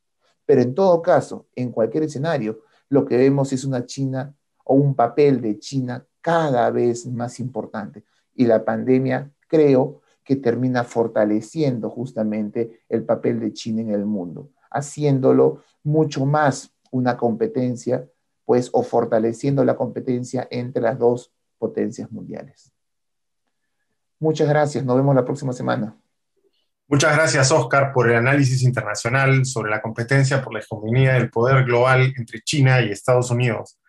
S5: Pero en todo caso, en cualquier escenario, lo que vemos es una China o un papel de China cada vez más importante. Y la pandemia, creo, que termina fortaleciendo justamente el papel de China en el mundo, haciéndolo mucho más una competencia, pues, o fortaleciendo la competencia entre las dos potencias mundiales. Muchas gracias, nos vemos la próxima semana.
S3: Muchas gracias, Oscar, por el análisis internacional sobre la competencia por la hegemonía del poder global entre China y Estados Unidos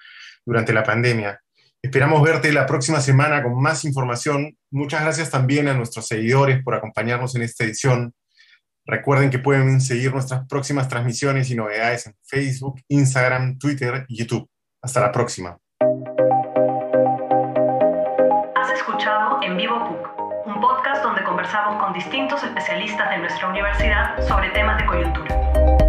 S3: durante la pandemia. Esperamos verte la próxima semana con más información. Muchas gracias también a nuestros seguidores por acompañarnos en esta edición. Recuerden que pueden seguir nuestras próximas transmisiones y novedades en Facebook, Instagram, Twitter y YouTube. Hasta la próxima.
S2: Has escuchado en vivo PUC con distintos especialistas de nuestra universidad sobre temas de coyuntura.